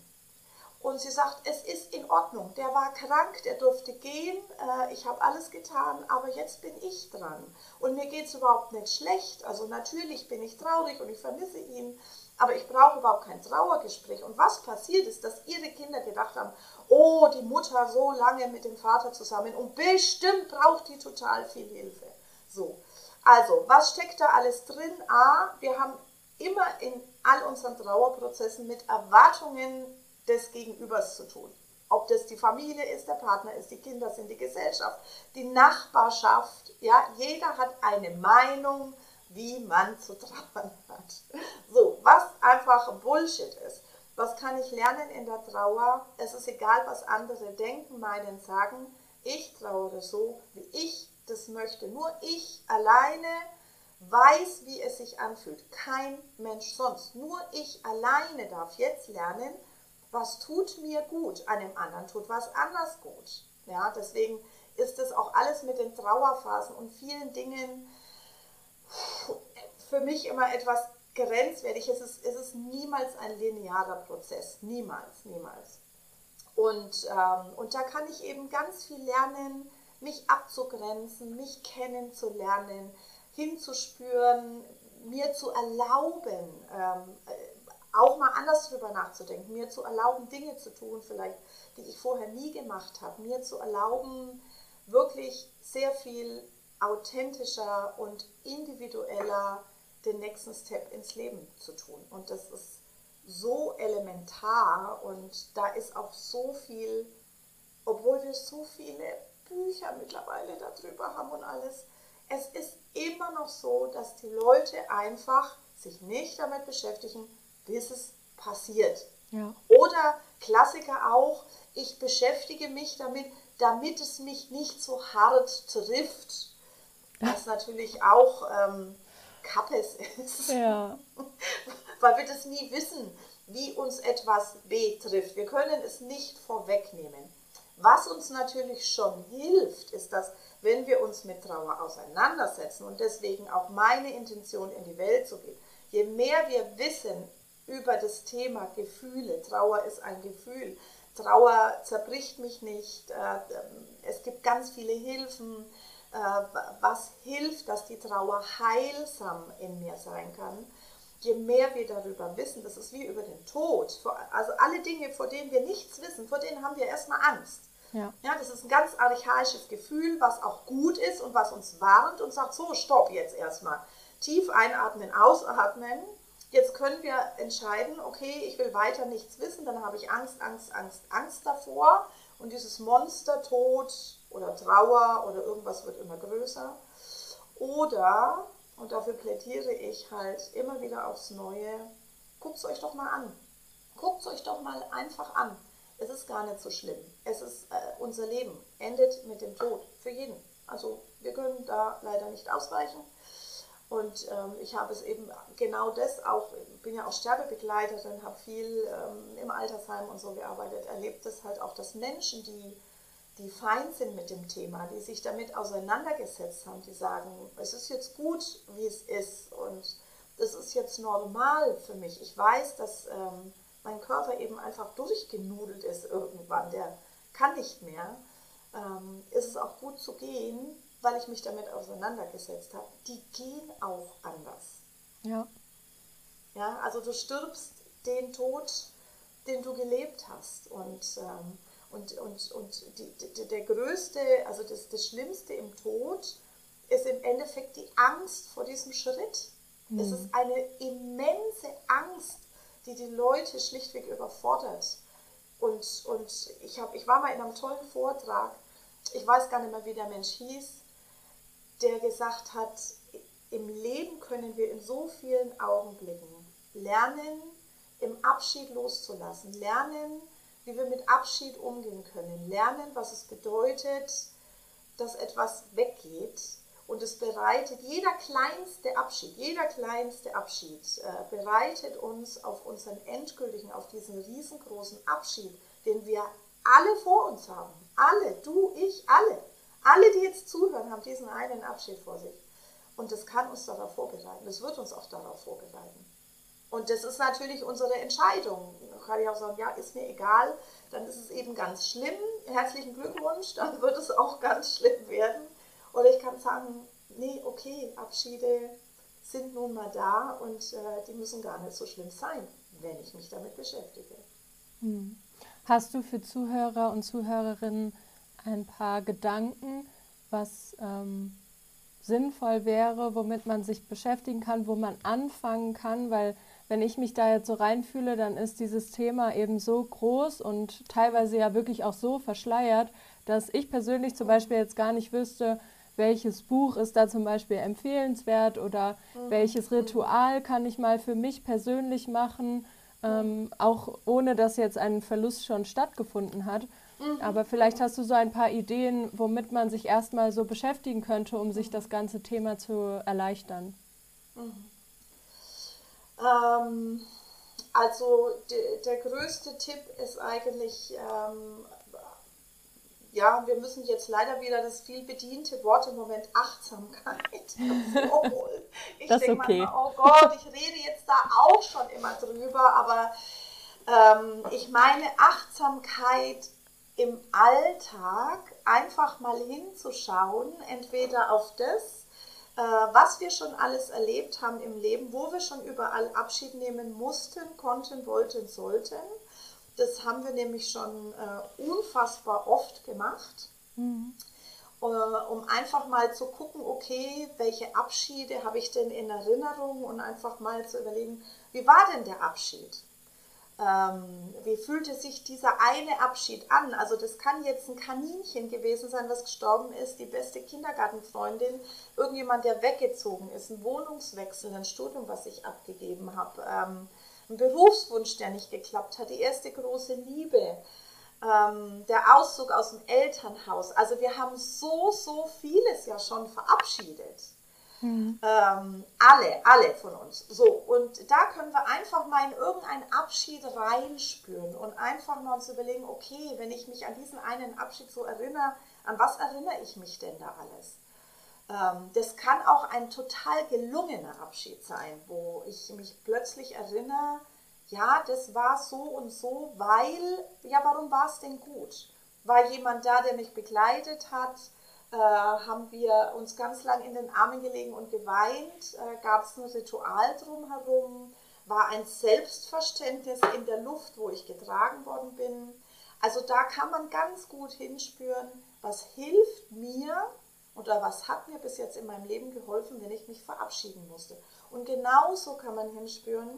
Und sie sagt, es ist in Ordnung. Der war krank, der durfte gehen, äh, ich habe alles getan, aber jetzt bin ich dran. Und mir geht es überhaupt nicht schlecht. Also natürlich bin ich traurig und ich vermisse ihn, aber ich brauche überhaupt kein Trauergespräch. Und was passiert ist, dass ihre Kinder gedacht haben, oh, die Mutter so lange mit dem Vater zusammen und bestimmt braucht die total viel Hilfe. So, also, was steckt da alles drin? A, wir haben immer in all unseren Trauerprozessen mit Erwartungen des Gegenübers zu tun. Ob das die Familie ist, der Partner ist, die Kinder sind, die Gesellschaft, die Nachbarschaft. Ja, jeder hat eine Meinung, wie man zu trauern hat. So, was einfach Bullshit ist. Was kann ich lernen in der Trauer? Es ist egal, was andere denken, meinen, sagen. Ich trauere so, wie ich das möchte. Nur ich alleine weiß, wie es sich anfühlt. Kein Mensch sonst. Nur ich alleine darf jetzt lernen, was tut mir gut, einem anderen tut was anders gut. Ja, deswegen ist es auch alles mit den Trauerphasen und vielen Dingen für mich immer etwas grenzwertig. Es ist, es ist niemals ein linearer Prozess. Niemals, niemals. Und, ähm, und da kann ich eben ganz viel lernen, mich abzugrenzen, mich kennenzulernen, hinzuspüren, mir zu erlauben, ähm, auch mal anders drüber nachzudenken, mir zu erlauben, Dinge zu tun, vielleicht, die ich vorher nie gemacht habe, mir zu erlauben, wirklich sehr viel authentischer und individueller den nächsten Step ins Leben zu tun. Und das ist so elementar und da ist auch so viel, obwohl wir so viele Bücher mittlerweile darüber haben und alles, es ist immer noch so, dass die Leute einfach sich nicht damit beschäftigen, bis es passiert. Ja. Oder Klassiker auch, ich beschäftige mich damit, damit es mich nicht so hart trifft. Was natürlich auch ähm, Kappes ist. Ja. (laughs) Weil wir das nie wissen, wie uns etwas betrifft. Wir können es nicht vorwegnehmen. Was uns natürlich schon hilft, ist, dass wenn wir uns mit Trauer auseinandersetzen und deswegen auch meine Intention in die Welt zu gehen, je mehr wir wissen, über das Thema Gefühle. Trauer ist ein Gefühl. Trauer zerbricht mich nicht. Äh, es gibt ganz viele Hilfen, was hilft, dass die Trauer heilsam in mir sein kann. Je mehr wir darüber wissen, das ist wie über den Tod. Also alle Dinge, vor denen wir nichts wissen, vor denen haben wir erstmal Angst. Ja. ja, das ist ein ganz archaisches Gefühl, was auch gut ist und was uns warnt und sagt, so, stopp jetzt erstmal. Tief einatmen, ausatmen Jetzt können wir entscheiden, okay, ich will weiter nichts wissen, dann habe ich Angst, Angst, Angst, Angst davor und dieses Monster Tod oder Trauer oder irgendwas wird immer größer. Oder, und dafür plädiere ich halt immer wieder aufs Neue, guckt es euch doch mal an. Guckt es euch doch mal einfach an. Es ist gar nicht so schlimm. Es ist äh, unser Leben, endet mit dem Tod, für jeden. Also wir können da leider nicht ausweichen. Und ähm, ich habe es eben genau das auch, bin ja auch Sterbebegleiterin, habe viel ähm, im Altersheim und so gearbeitet, erlebt es halt auch, dass Menschen, die, die fein sind mit dem Thema, die sich damit auseinandergesetzt haben, die sagen, es ist jetzt gut, wie es ist und das ist jetzt normal für mich. Ich weiß, dass ähm, mein Körper eben einfach durchgenudelt ist irgendwann, der kann nicht mehr. Ähm, ist es auch gut zu gehen, weil ich mich damit auseinandergesetzt habe, die gehen auch anders. Ja. Ja, also du stirbst den Tod, den du gelebt hast. Und, ähm, und, und, und die, die, der größte, also das, das Schlimmste im Tod ist im Endeffekt die Angst vor diesem Schritt. Mhm. Es ist eine immense Angst, die die Leute schlichtweg überfordert. Und, und ich, hab, ich war mal in einem tollen Vortrag, ich weiß gar nicht mehr, wie der Mensch hieß, der gesagt hat, im Leben können wir in so vielen Augenblicken lernen, im Abschied loszulassen, lernen, wie wir mit Abschied umgehen können, lernen, was es bedeutet, dass etwas weggeht. Und es bereitet, jeder kleinste Abschied, jeder kleinste Abschied äh, bereitet uns auf unseren endgültigen, auf diesen riesengroßen Abschied, den wir alle vor uns haben. Alle, du, ich, alle. Alle, die jetzt zuhören, haben diesen einen Abschied vor sich. Und das kann uns darauf vorbereiten. Das wird uns auch darauf vorbereiten. Und das ist natürlich unsere Entscheidung. Kann ich auch sagen, ja, ist mir egal, dann ist es eben ganz schlimm. Herzlichen Glückwunsch, dann wird es auch ganz schlimm werden. Oder ich kann sagen, nee, okay, Abschiede sind nun mal da und äh, die müssen gar nicht so schlimm sein, wenn ich mich damit beschäftige. Hm. Hast du für Zuhörer und Zuhörerinnen ein paar Gedanken, was ähm, sinnvoll wäre, womit man sich beschäftigen kann, wo man anfangen kann, weil wenn ich mich da jetzt so reinfühle, dann ist dieses Thema eben so groß und teilweise ja wirklich auch so verschleiert, dass ich persönlich zum Beispiel jetzt gar nicht wüsste, welches Buch ist da zum Beispiel empfehlenswert oder mhm. welches Ritual kann ich mal für mich persönlich machen, ähm, auch ohne dass jetzt ein Verlust schon stattgefunden hat. Mhm. Aber vielleicht hast du so ein paar Ideen, womit man sich erstmal so beschäftigen könnte, um sich das ganze Thema zu erleichtern. Mhm. Ähm, also de, der größte Tipp ist eigentlich, ähm, ja, wir müssen jetzt leider wieder das viel bediente Wort im Moment Achtsamkeit (laughs) holen. Ich denke okay. manchmal, oh Gott, ich rede jetzt da auch schon immer drüber, aber ähm, ich meine Achtsamkeit im Alltag einfach mal hinzuschauen, entweder auf das, was wir schon alles erlebt haben im Leben, wo wir schon überall Abschied nehmen mussten, konnten, wollten, sollten. Das haben wir nämlich schon äh, unfassbar oft gemacht. Mhm. Äh, um einfach mal zu gucken, okay, welche Abschiede habe ich denn in Erinnerung und einfach mal zu überlegen, wie war denn der Abschied? Ähm, wie fühlte sich dieser eine Abschied an? Also das kann jetzt ein Kaninchen gewesen sein, was gestorben ist, die beste Kindergartenfreundin, irgendjemand, der weggezogen ist, ein Wohnungswechsel, ein Studium, was ich abgegeben habe, ähm, ein Berufswunsch, der nicht geklappt hat, die erste große Liebe, ähm, der Auszug aus dem Elternhaus. Also wir haben so, so vieles ja schon verabschiedet. Ähm, alle, alle von uns. So, und da können wir einfach mal in irgendeinen Abschied reinspüren und einfach mal uns überlegen, okay, wenn ich mich an diesen einen Abschied so erinnere, an was erinnere ich mich denn da alles? Ähm, das kann auch ein total gelungener Abschied sein, wo ich mich plötzlich erinnere, ja, das war so und so, weil, ja, warum war es denn gut? War jemand da, der mich begleitet hat? Äh, haben wir uns ganz lang in den Armen gelegen und geweint, äh, gab es ein Ritual drumherum, war ein Selbstverständnis in der Luft, wo ich getragen worden bin. Also da kann man ganz gut hinspüren, was hilft mir oder was hat mir bis jetzt in meinem Leben geholfen, wenn ich mich verabschieden musste. Und genauso kann man hinspüren,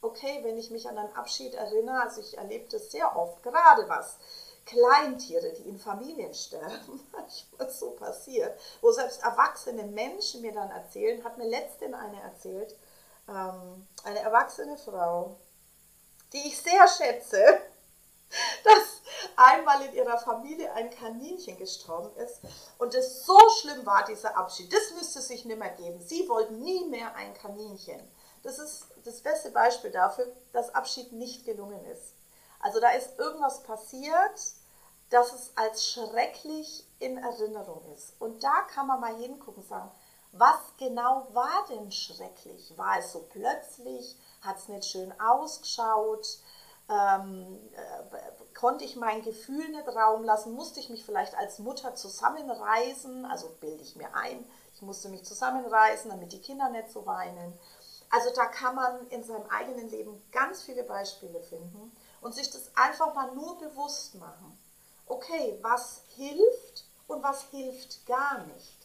okay, wenn ich mich an einen Abschied erinnere, also ich erlebe das sehr oft, gerade was Kleintiere, die in Familien sterben, (laughs) manchmal so passiert, wo selbst erwachsene Menschen mir dann erzählen, hat mir letztens eine erzählt, ähm, eine erwachsene Frau, die ich sehr schätze, (laughs) dass einmal in ihrer Familie ein Kaninchen gestorben ist und es so schlimm war, dieser Abschied. Das müsste sich nicht mehr geben. Sie wollten nie mehr ein Kaninchen. Das ist das beste Beispiel dafür, dass Abschied nicht gelungen ist. Also da ist irgendwas passiert, dass es als schrecklich in Erinnerung ist. Und da kann man mal hingucken und sagen, was genau war denn schrecklich? War es so plötzlich? Hat es nicht schön ausgeschaut? Ähm, äh, konnte ich mein Gefühl nicht Raum lassen? Musste ich mich vielleicht als Mutter zusammenreißen? Also bilde ich mir ein, ich musste mich zusammenreißen, damit die Kinder nicht so weinen. Also da kann man in seinem eigenen Leben ganz viele Beispiele finden und sich das einfach mal nur bewusst machen. Okay, was hilft und was hilft gar nicht.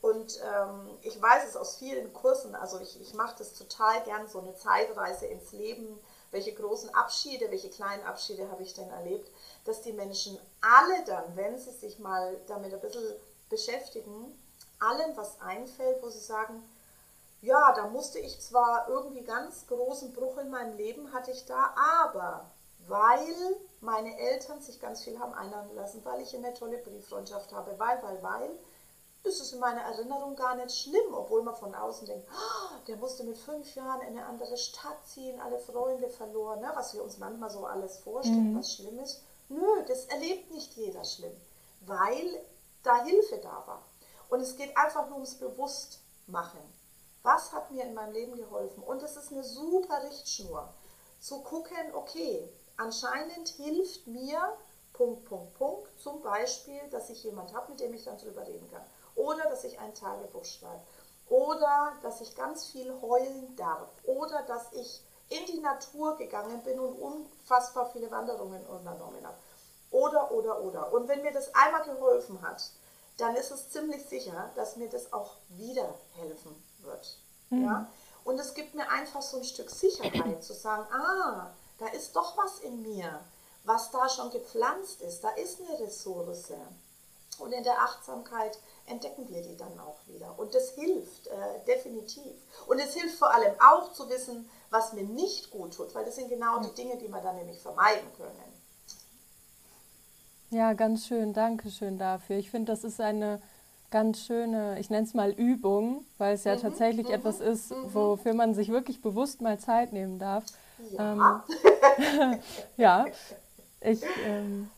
Und ähm, ich weiß es aus vielen Kursen, also ich, ich mache das total gern, so eine Zeitreise ins Leben. Welche großen Abschiede, welche kleinen Abschiede habe ich denn erlebt, dass die Menschen alle dann, wenn sie sich mal damit ein bisschen beschäftigen, allen was einfällt, wo sie sagen, ja, da musste ich zwar irgendwie ganz großen Bruch in meinem Leben hatte ich da, aber weil meine Eltern sich ganz viel haben einladen lassen, weil ich eine tolle Brieffreundschaft habe, weil, weil, weil, ist es in meiner Erinnerung gar nicht schlimm, obwohl man von außen denkt, oh, der musste mit fünf Jahren in eine andere Stadt ziehen, alle Freunde verloren, ne? was wir uns manchmal so alles vorstellen, mhm. was schlimm ist. Nö, das erlebt nicht jeder schlimm, weil da Hilfe da war. Und es geht einfach nur ums Bewusstmachen. Was hat mir in meinem Leben geholfen? Und es ist eine super Richtschnur. Zu gucken, okay, anscheinend hilft mir Punkt, Punkt, Punkt. Zum Beispiel, dass ich jemand habe, mit dem ich dann drüber reden kann. Oder dass ich ein Tagebuch schreibe. Oder dass ich ganz viel heulen darf. Oder dass ich in die Natur gegangen bin und unfassbar viele Wanderungen unternommen habe. Oder, oder, oder. Und wenn mir das einmal geholfen hat, dann ist es ziemlich sicher, dass mir das auch wieder helfen wird. Mhm. Ja? Und es gibt mir einfach so ein Stück Sicherheit zu sagen, ah, da ist doch was in mir, was da schon gepflanzt ist. Da ist eine Ressource. Und in der Achtsamkeit entdecken wir die dann auch wieder. Und das hilft äh, definitiv. Und es hilft vor allem auch zu wissen, was mir nicht gut tut, weil das sind genau die Dinge, die wir dann nämlich vermeiden können. Ja, ganz schön. Danke schön dafür. Ich finde, das ist eine ganz schöne, ich nenne es mal Übung, weil es ja mhm, tatsächlich mhm, etwas ist, mhm. wofür man sich wirklich bewusst mal Zeit nehmen darf. Ja, ähm, (laughs) ja. ich ähm,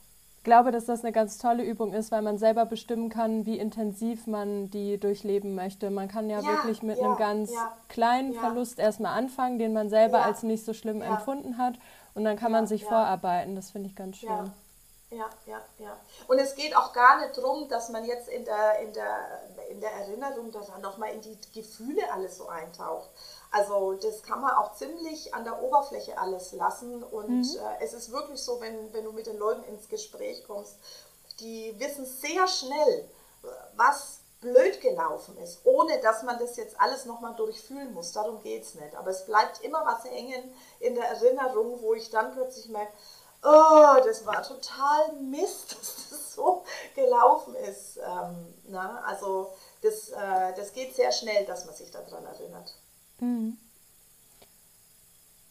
glaube, dass das eine ganz tolle Übung ist, weil man selber bestimmen kann, wie intensiv man die durchleben möchte. Man kann ja, ja wirklich mit ja, einem ganz kleinen Verlust erstmal anfangen, den man selber als nicht so schlimm empfunden hat. Und dann kann man sich vorarbeiten. Das finde ich ganz schön. Ja, ja, ja. Und es geht auch gar nicht darum, dass man jetzt in der, in der, in der Erinnerung dann nochmal in die Gefühle alles so eintaucht. Also das kann man auch ziemlich an der Oberfläche alles lassen. Und mhm. äh, es ist wirklich so, wenn, wenn du mit den Leuten ins Gespräch kommst, die wissen sehr schnell, was blöd gelaufen ist, ohne dass man das jetzt alles nochmal durchfühlen muss. Darum geht es nicht. Aber es bleibt immer was hängen in der Erinnerung, wo ich dann plötzlich merke, oh, das war total Mist, (laughs) dass das so gelaufen ist. Ähm, na, also das, äh, das geht sehr schnell, dass man sich daran erinnert. Mhm.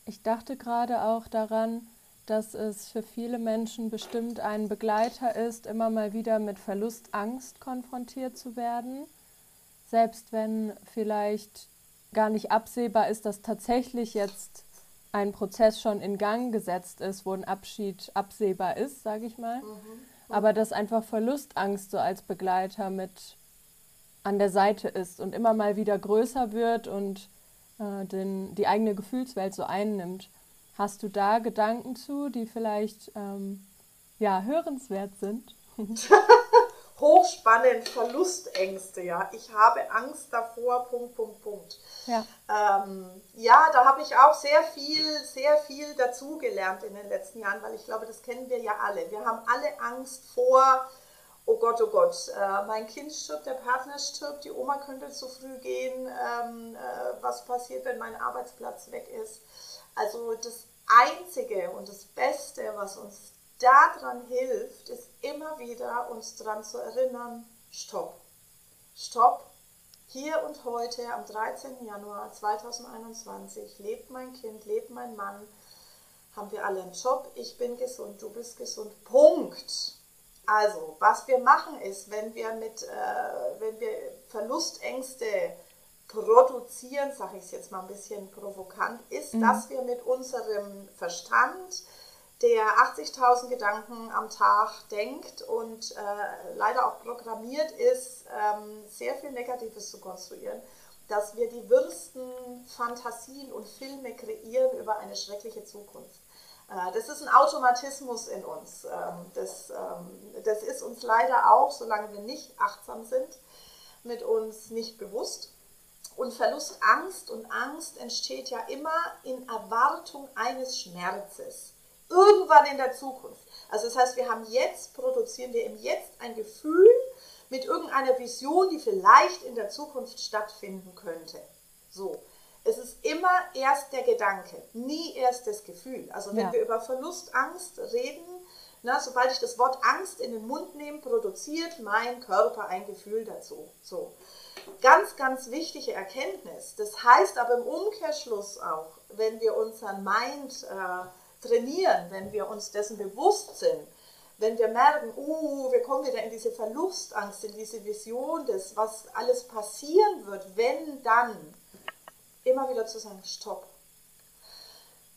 Ich dachte gerade auch daran, dass es für viele Menschen bestimmt ein Begleiter ist, immer mal wieder mit Verlustangst konfrontiert zu werden. Selbst wenn vielleicht gar nicht absehbar ist, dass tatsächlich jetzt ein Prozess schon in Gang gesetzt ist, wo ein Abschied absehbar ist, sage ich mal. Mhm. Aber dass einfach Verlustangst so als Begleiter mit an der Seite ist und immer mal wieder größer wird und äh, den, die eigene Gefühlswelt so einnimmt. Hast du da Gedanken zu, die vielleicht ähm, ja, hörenswert sind? (laughs) Hochspannend, Verlustängste, ja. Ich habe Angst davor, Punkt, Punkt, Punkt. Ja, ähm, ja da habe ich auch sehr viel, sehr viel dazugelernt in den letzten Jahren, weil ich glaube, das kennen wir ja alle. Wir haben alle Angst vor oh Gott, oh Gott, äh, mein Kind stirbt, der Partner stirbt, die Oma könnte zu früh gehen, ähm, äh, was passiert, wenn mein Arbeitsplatz weg ist. Also das Einzige und das Beste, was uns daran hilft, ist immer wieder uns daran zu erinnern, stopp, stopp, hier und heute am 13. Januar 2021 lebt mein Kind, lebt mein Mann, haben wir alle einen Job, ich bin gesund, du bist gesund, Punkt. Also, was wir machen ist, wenn wir mit, äh, wenn wir Verlustängste produzieren, sage ich es jetzt mal ein bisschen provokant, ist, mhm. dass wir mit unserem Verstand, der 80.000 Gedanken am Tag denkt und äh, leider auch programmiert ist, ähm, sehr viel Negatives zu konstruieren, dass wir die wirsten Fantasien und Filme kreieren über eine schreckliche Zukunft. Äh, das ist ein Automatismus in uns. Ähm, das, ähm, das ist uns leider auch, solange wir nicht achtsam sind, mit uns nicht bewusst. Und Verlustangst und Angst entsteht ja immer in Erwartung eines Schmerzes. Irgendwann in der Zukunft. Also das heißt, wir haben jetzt, produzieren wir im Jetzt ein Gefühl mit irgendeiner Vision, die vielleicht in der Zukunft stattfinden könnte. So. Es ist immer erst der Gedanke, nie erst das Gefühl. Also wenn ja. wir über Verlust, Angst reden, na, sobald ich das Wort Angst in den Mund nehme, produziert mein Körper ein Gefühl dazu. So. Ganz, ganz wichtige Erkenntnis. Das heißt aber im Umkehrschluss auch, wenn wir unseren Mind äh, trainieren, wenn wir uns dessen bewusst sind, wenn wir merken, uh, wir kommen wieder in diese Verlustangst, in diese Vision des, was alles passieren wird, wenn dann, immer wieder zu sagen, stopp.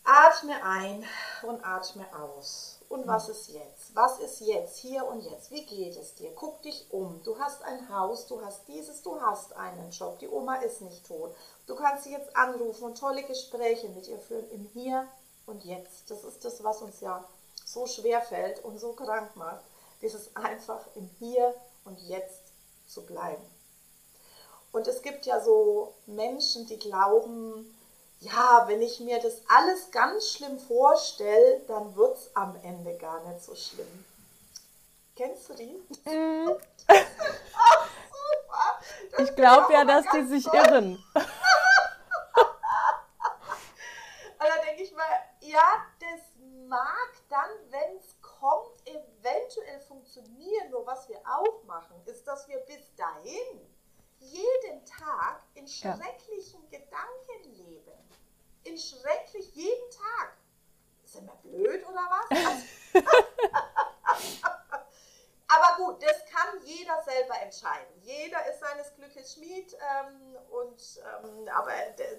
Atme ein und atme aus. und was ist jetzt? Was ist jetzt, hier und jetzt? Wie geht es dir? Guck dich um. Du hast ein Haus, du hast dieses, du hast einen Job. Die Oma ist nicht tot. Du kannst sie jetzt anrufen und tolle Gespräche mit ihr führen im Hier und Jetzt. Das ist das, was uns ja so schwer fällt und so krank macht. Dieses einfach im Hier und Jetzt zu bleiben. Und es gibt ja so Menschen, die glauben, ja, wenn ich mir das alles ganz schlimm vorstelle, dann wird es am Ende gar nicht so schlimm. Kennst du die? (laughs) Mm. ich glaube ja, dass die sich toll. irren. Und da denke ich mal, ja, das mag dann, wenn es kommt, eventuell funktionieren. Nur was wir auch machen, ist, dass wir bis dahin jeden Tag in schrecklichen ja. Gedanken leben. In schrecklich jeden Tag. Sind wir blöd oder was? (laughs) (laughs) Aber gut, das kann jeder selber entscheiden. Jeder ist seines Glückes Schmied. Ähm, und, ähm, aber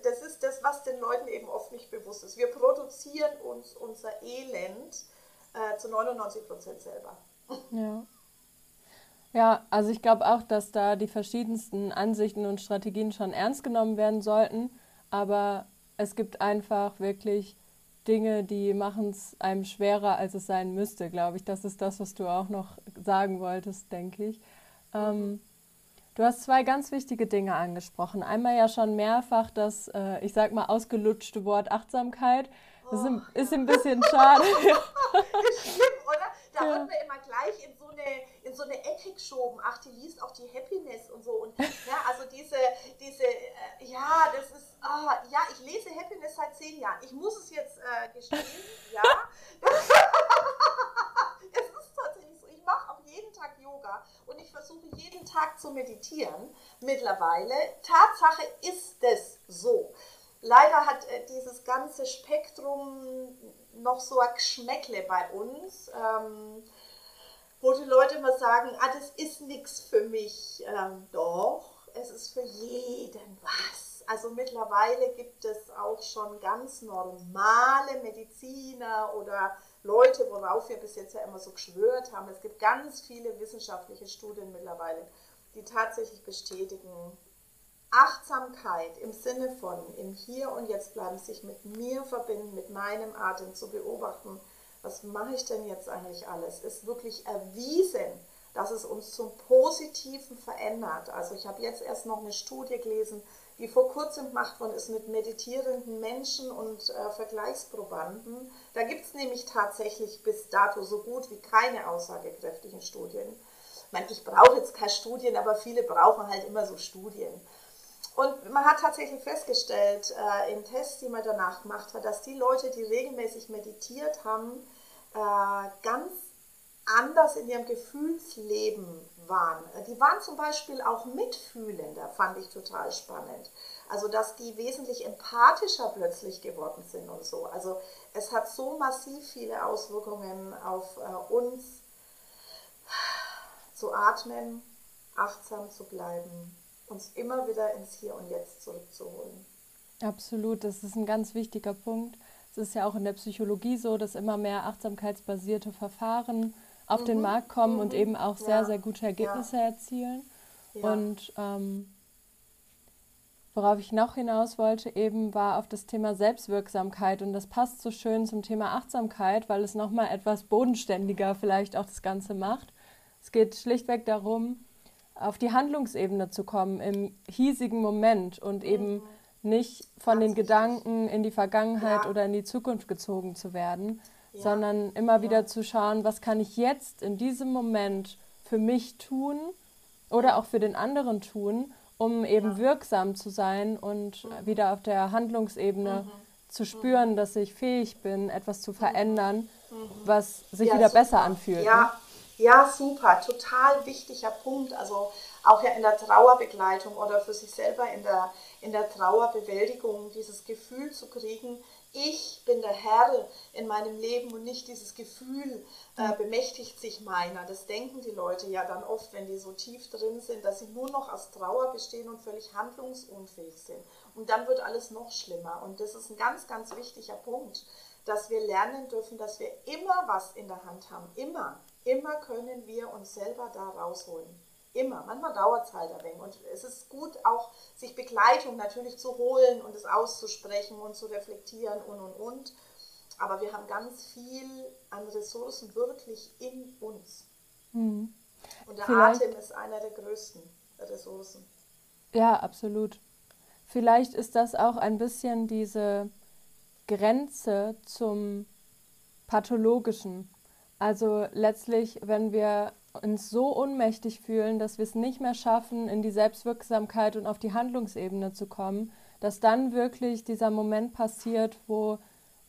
das ist das, was den Leuten eben oft nicht bewusst ist. Wir produzieren uns unser Elend äh, zu 99 Prozent selber. Ja. Ja, also ich glaube auch, dass da die verschiedensten Ansichten und Strategien schon ernst genommen werden sollten. Aber es gibt einfach wirklich Dinge, die machen es einem schwerer, als es sein müsste, glaube ich. Das ist das, was du auch noch sagen wolltest, denke ich. Ähm, du hast zwei ganz wichtige Dinge angesprochen. Einmal ja schon mehrfach das, äh, ich sag mal, ausgelutschte Wort Achtsamkeit. Das ist ein, ist ein bisschen schade. (laughs) ist schlimm, oder? Da ja. man immer gleich in so eine in so eine Ecke geschoben. Ach, die liest auch die Happiness und so. Und ja, (laughs) also diese, diese, äh, ja, das ist, ah, ja, ich lese Happiness seit zehn Jahren. Ich muss es jetzt äh, gestehen, (laughs) ja. (laughs) es ist tatsächlich so. Ich mache auch jeden Tag Yoga und ich versuche jeden Tag zu meditieren mittlerweile. Tatsache ist es so. Leider hat äh, dieses ganze Spektrum noch so ein Geschmäckle bei uns. Ähm, wo die Leute immer sagen, ah, das ist nichts für mich. Ähm, doch, es ist für jeden was. Also mittlerweile gibt es auch schon ganz normale Mediziner oder Leute, worauf wir bis jetzt ja immer so geschwört haben. Es gibt ganz viele wissenschaftliche Studien mittlerweile, die tatsächlich bestätigen, Achtsamkeit im Sinne von im Hier und Jetzt bleiben, sich mit mir verbinden, mit meinem Atem zu beobachten, was mache ich denn jetzt eigentlich alles, ist wirklich erwiesen, dass es uns zum Positiven verändert. Also ich habe jetzt erst noch eine Studie gelesen, die vor kurzem gemacht worden ist mit meditierenden Menschen und äh, Vergleichsprobanden. Da gibt es nämlich tatsächlich bis dato so gut wie keine aussagekräftigen Studien. Ich meine, ich brauche jetzt keine Studien, aber viele brauchen halt immer so Studien. Und man hat tatsächlich festgestellt, äh, in Tests, die man danach gemacht hat, dass die Leute, die regelmäßig meditiert haben, äh, ganz anders in ihrem Gefühlsleben waren. Die waren zum Beispiel auch mitfühlender, fand ich total spannend. Also, dass die wesentlich empathischer plötzlich geworden sind und so. Also, es hat so massiv viele Auswirkungen auf äh, uns, zu atmen, achtsam zu bleiben, uns immer wieder ins Hier und Jetzt zurückzuholen. Absolut, das ist ein ganz wichtiger Punkt. Es ist ja auch in der Psychologie so, dass immer mehr achtsamkeitsbasierte Verfahren auf mhm. den Markt kommen mhm. und eben auch sehr, ja. sehr gute Ergebnisse ja. erzielen. Ja. Und ähm, worauf ich noch hinaus wollte, eben war auf das Thema Selbstwirksamkeit. Und das passt so schön zum Thema Achtsamkeit, weil es nochmal etwas bodenständiger vielleicht auch das Ganze macht. Es geht schlichtweg darum, auf die Handlungsebene zu kommen im hiesigen Moment und eben mhm nicht von den Gedanken in die Vergangenheit ja. oder in die Zukunft gezogen zu werden, ja. sondern immer ja. wieder zu schauen, was kann ich jetzt in diesem Moment für mich tun oder auch für den anderen tun, um eben wirksam zu sein und mhm. wieder auf der Handlungsebene mhm. zu spüren, dass ich fähig bin, etwas zu verändern, mhm. was sich wieder besser anfühlt. Ja. Ja, super, total wichtiger Punkt. Also auch ja in der Trauerbegleitung oder für sich selber in der in der Trauerbewältigung dieses Gefühl zu kriegen, ich bin der Herr in meinem Leben und nicht dieses Gefühl äh, bemächtigt sich meiner. Das denken die Leute ja dann oft, wenn die so tief drin sind, dass sie nur noch aus Trauer bestehen und völlig handlungsunfähig sind. Und dann wird alles noch schlimmer. Und das ist ein ganz, ganz wichtiger Punkt, dass wir lernen dürfen, dass wir immer was in der Hand haben. Immer. Immer können wir uns selber da rausholen. Immer. Manchmal dauert es halt ein wenig. Und es ist gut, auch sich Begleitung natürlich zu holen und es auszusprechen und zu reflektieren und und und. Aber wir haben ganz viel an Ressourcen wirklich in uns. Mhm. Und der Vielleicht. Atem ist einer der größten Ressourcen. Ja, absolut. Vielleicht ist das auch ein bisschen diese Grenze zum Pathologischen. Also letztlich, wenn wir uns so ohnmächtig fühlen, dass wir es nicht mehr schaffen, in die Selbstwirksamkeit und auf die Handlungsebene zu kommen, dass dann wirklich dieser Moment passiert, wo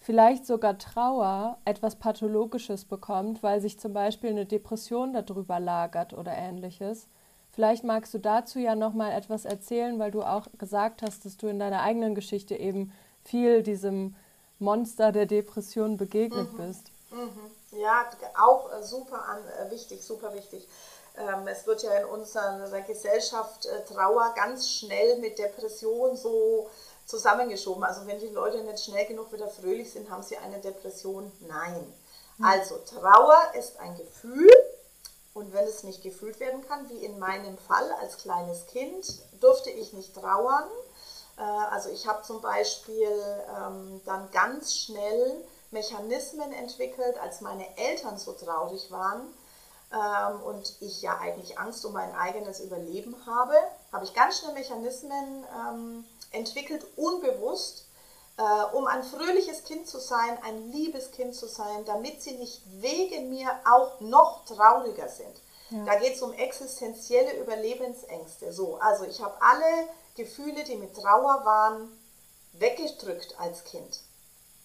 vielleicht sogar Trauer etwas Pathologisches bekommt, weil sich zum Beispiel eine Depression darüber lagert oder ähnliches. Vielleicht magst du dazu ja noch mal etwas erzählen, weil du auch gesagt hast, dass du in deiner eigenen Geschichte eben viel diesem Monster der Depression begegnet mhm. bist. Mhm. Ja, auch äh, super an, äh, wichtig, super wichtig. Ähm, es wird ja in unserer Gesellschaft äh, Trauer ganz schnell mit Depression so zusammengeschoben. Also wenn die Leute nicht schnell genug wieder fröhlich sind, haben sie eine Depression. Nein. Mhm. Also Trauer ist ein Gefühl, und wenn es nicht gefühlt werden kann, wie in meinem Fall als kleines Kind, durfte ich nicht trauern. Äh, also ich habe zum Beispiel ähm, dann ganz schnell Mechanismen entwickelt, als meine Eltern so traurig waren ähm, und ich ja eigentlich Angst um mein eigenes Überleben habe, habe ich ganz schnell Mechanismen ähm, entwickelt, unbewusst, äh, um ein fröhliches Kind zu sein, ein liebes Kind zu sein, damit sie nicht wegen mir auch noch trauriger sind. Ja. Da geht es um existenzielle Überlebensängste. So, also ich habe alle Gefühle, die mit Trauer waren, weggedrückt als Kind.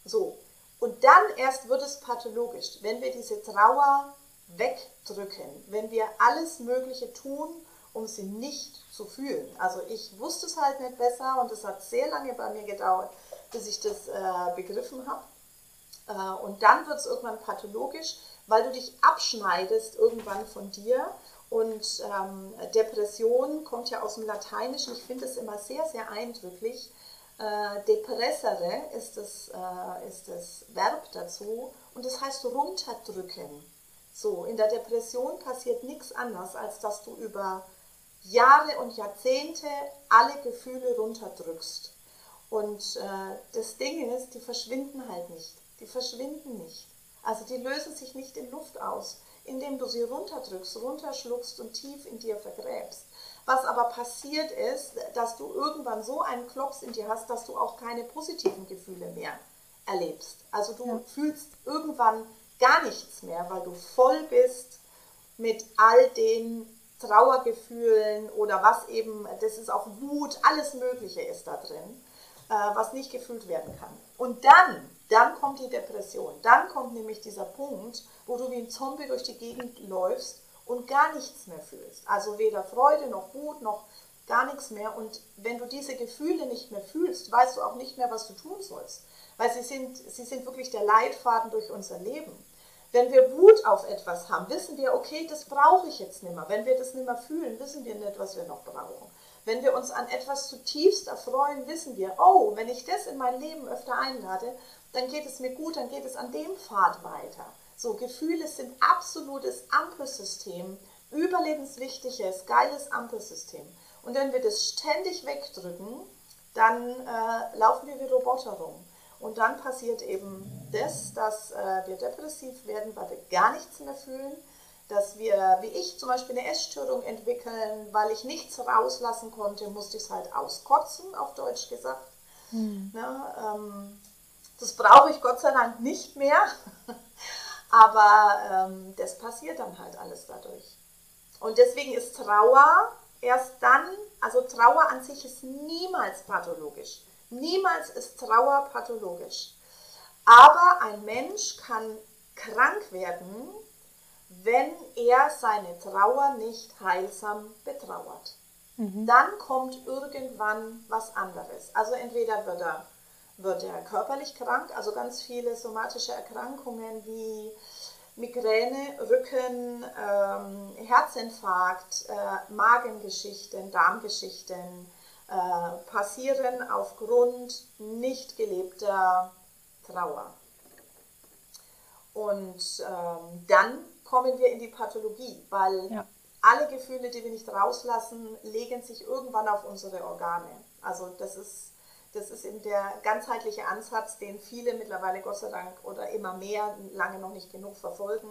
So, und dann erst wird es pathologisch, wenn wir diese Trauer wegdrücken, wenn wir alles Mögliche tun, um sie nicht zu fühlen. Also ich wusste es halt nicht besser und es hat sehr lange bei mir gedauert, bis ich das äh, begriffen habe. Äh, und dann wird es irgendwann pathologisch, weil du dich abschneidest irgendwann von dir. Und ähm, Depression kommt ja aus dem Lateinischen. Ich finde es immer sehr, sehr eindrücklich. Äh, depressere ist das, äh, ist das Verb dazu und das heißt runterdrücken. So, in der Depression passiert nichts anderes, als dass du über Jahre und Jahrzehnte alle Gefühle runterdrückst. Und äh, das Ding ist, die verschwinden halt nicht. Die verschwinden nicht. Also die lösen sich nicht in Luft aus, indem du sie runterdrückst, runterschluckst und tief in dir vergräbst. Was aber passiert ist, dass du irgendwann so einen Klops in dir hast, dass du auch keine positiven Gefühle mehr erlebst. Also du ja. fühlst irgendwann gar nichts mehr, weil du voll bist mit all den Trauergefühlen oder was eben, das ist auch Wut, alles Mögliche ist da drin. Äh, was nicht gefühlt werden kann. Und dann, dann kommt die Depression. Dann kommt nämlich dieser Punkt, wo du wie ein Zombie durch die Gegend läufst und gar nichts mehr fühlst. Also weder Freude noch Wut noch gar nichts mehr. Und wenn du diese Gefühle nicht mehr fühlst, weißt du auch nicht mehr, was du tun sollst. Weil sie sind, sie sind wirklich der Leitfaden durch unser Leben. Wenn wir Wut auf etwas haben, wissen wir, okay, das brauche ich jetzt nicht mehr. Wenn wir das nicht mehr fühlen, wissen wir nicht, was wir noch brauchen. Wenn wir uns an etwas zutiefst erfreuen, wissen wir, oh, wenn ich das in mein Leben öfter einlade, dann geht es mir gut, dann geht es an dem Pfad weiter. So, Gefühle sind absolutes Ampelsystem, überlebenswichtiges, geiles Ampelsystem. Und wenn wir das ständig wegdrücken, dann äh, laufen wir wie Roboter rum. Und dann passiert eben das, dass äh, wir depressiv werden, weil wir gar nichts mehr fühlen, dass wir, wie ich zum Beispiel eine Essstörung entwickeln, weil ich nichts rauslassen konnte, musste ich es halt auskotzen, auf Deutsch gesagt. Mhm. Ja, ähm, das brauche ich Gott sei Dank nicht mehr, aber ähm, das passiert dann halt alles dadurch. Und deswegen ist Trauer erst dann, also Trauer an sich ist niemals pathologisch. Niemals ist Trauer pathologisch. Aber ein Mensch kann krank werden, wenn er seine Trauer nicht heilsam betrauert. Mhm. Dann kommt irgendwann was anderes. Also entweder wird er, wird er körperlich krank, also ganz viele somatische Erkrankungen wie Migräne, Rücken, ähm, Herzinfarkt, äh, Magengeschichten, Darmgeschichten äh, passieren aufgrund nicht gelebter Trauer. Und ähm, dann kommen wir in die Pathologie, weil ja. alle Gefühle, die wir nicht rauslassen, legen sich irgendwann auf unsere Organe. Also das ist, das ist eben der ganzheitliche Ansatz, den viele mittlerweile Gott sei Dank oder immer mehr, lange noch nicht genug verfolgen.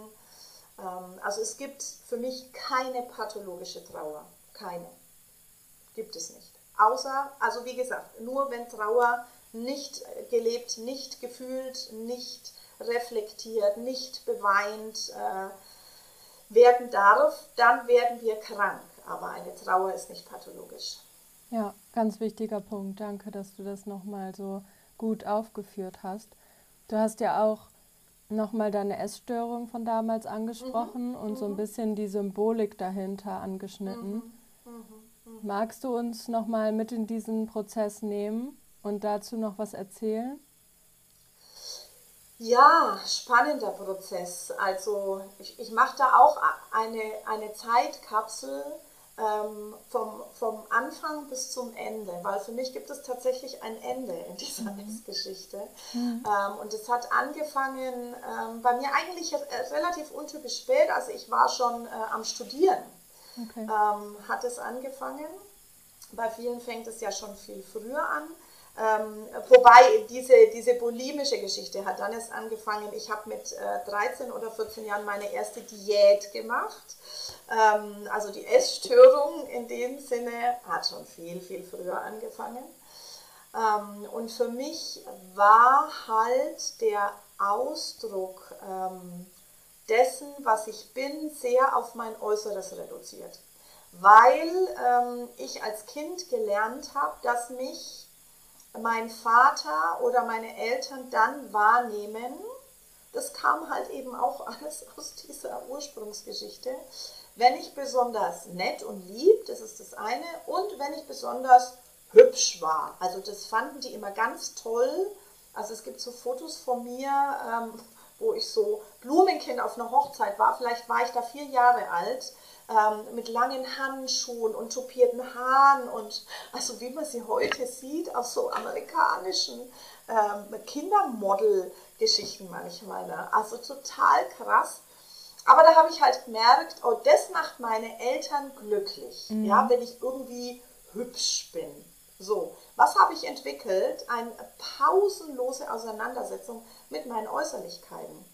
Ähm, also es gibt für mich keine pathologische Trauer. Keine. Gibt es nicht. Außer, also wie gesagt, nur wenn Trauer nicht gelebt, nicht gefühlt, nicht reflektiert, nicht beweint äh, werden darf, dann werden wir krank. Aber eine Trauer ist nicht pathologisch. Ja, ganz wichtiger Punkt. Danke, dass du das nochmal so gut aufgeführt hast. Du hast ja auch nochmal deine Essstörung von damals angesprochen mhm. und mhm. so ein mhm. bisschen die Symbolik dahinter angeschnitten. Mhm. mhm. mhm. Magst du uns nochmal mit in diesen Prozess nehmen und dazu noch was erzählen? Ja, spannender Prozess. Also ich, ich mache da auch eine, eine Zeitkapsel ähm, vom, vom Anfang bis zum Ende, weil für mich gibt es tatsächlich ein Ende in dieser mhm. Geschichte. Mhm. Ähm, und es hat angefangen ähm, bei mir eigentlich relativ untypisch spät, also ich war schon äh, am Studieren, okay. Ähm, hat es angefangen. Bei vielen fängt es ja schon viel früher an. Ähm, wobei diese, diese bulimische Geschichte hat dann erst angefangen. Ich habe mit äh, 13 oder 14 Jahren meine erste Diät gemacht. Ähm, also die Essstörung in dem Sinne hat schon viel, viel früher angefangen. Ähm, und für mich war halt der Ausdruck ähm, dessen, was ich bin, sehr auf mein Äußeres reduziert. Weil ähm, ich als Kind gelernt habe, dass mich mein Vater oder meine Eltern dann wahrnehmen, das kam halt eben auch alles (laughs) aus dieser Ursprungsgeschichte, wenn ich besonders nett und lieb, das ist das eine, und wenn ich besonders hübsch war. Also das fanden die immer ganz toll. Also es gibt so Fotos von mir, ähm, wo ich so Blumenkind auf einer Hochzeit war. Vielleicht war ich da vier Jahre alt ähm, mit langen Handschuhen und tupierten Haaren und also wie man sie heute sieht, aus so amerikanischen ähm, Kindermodel-Geschichten manchmal. Ne? Also total krass. Aber da habe ich halt gemerkt, oh, das macht meine Eltern glücklich, mhm. ja, wenn ich irgendwie hübsch bin. So, was habe ich entwickelt? Eine pausenlose Auseinandersetzung mit meinen Äußerlichkeiten.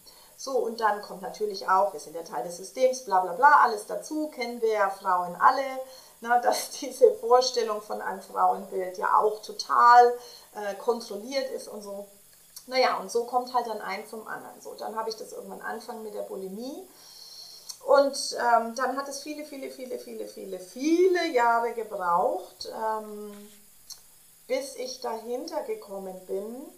So, und dann kommt natürlich auch, wir sind ja Teil des Systems, bla bla bla, alles dazu, kennen wir ja Frauen alle, ne, (laughs) dass diese Vorstellung von einem Frauenbild ja auch total äh, kontrolliert ist und so. Naja, und so kommt halt dann ein zum anderen. So, dann habe ich das irgendwann angefangen mit der Bulimie. Und ähm, dann hat es viele, viele, viele, viele, viele, viele Jahre gebraucht, ähm, bis ich dahinter gekommen bin,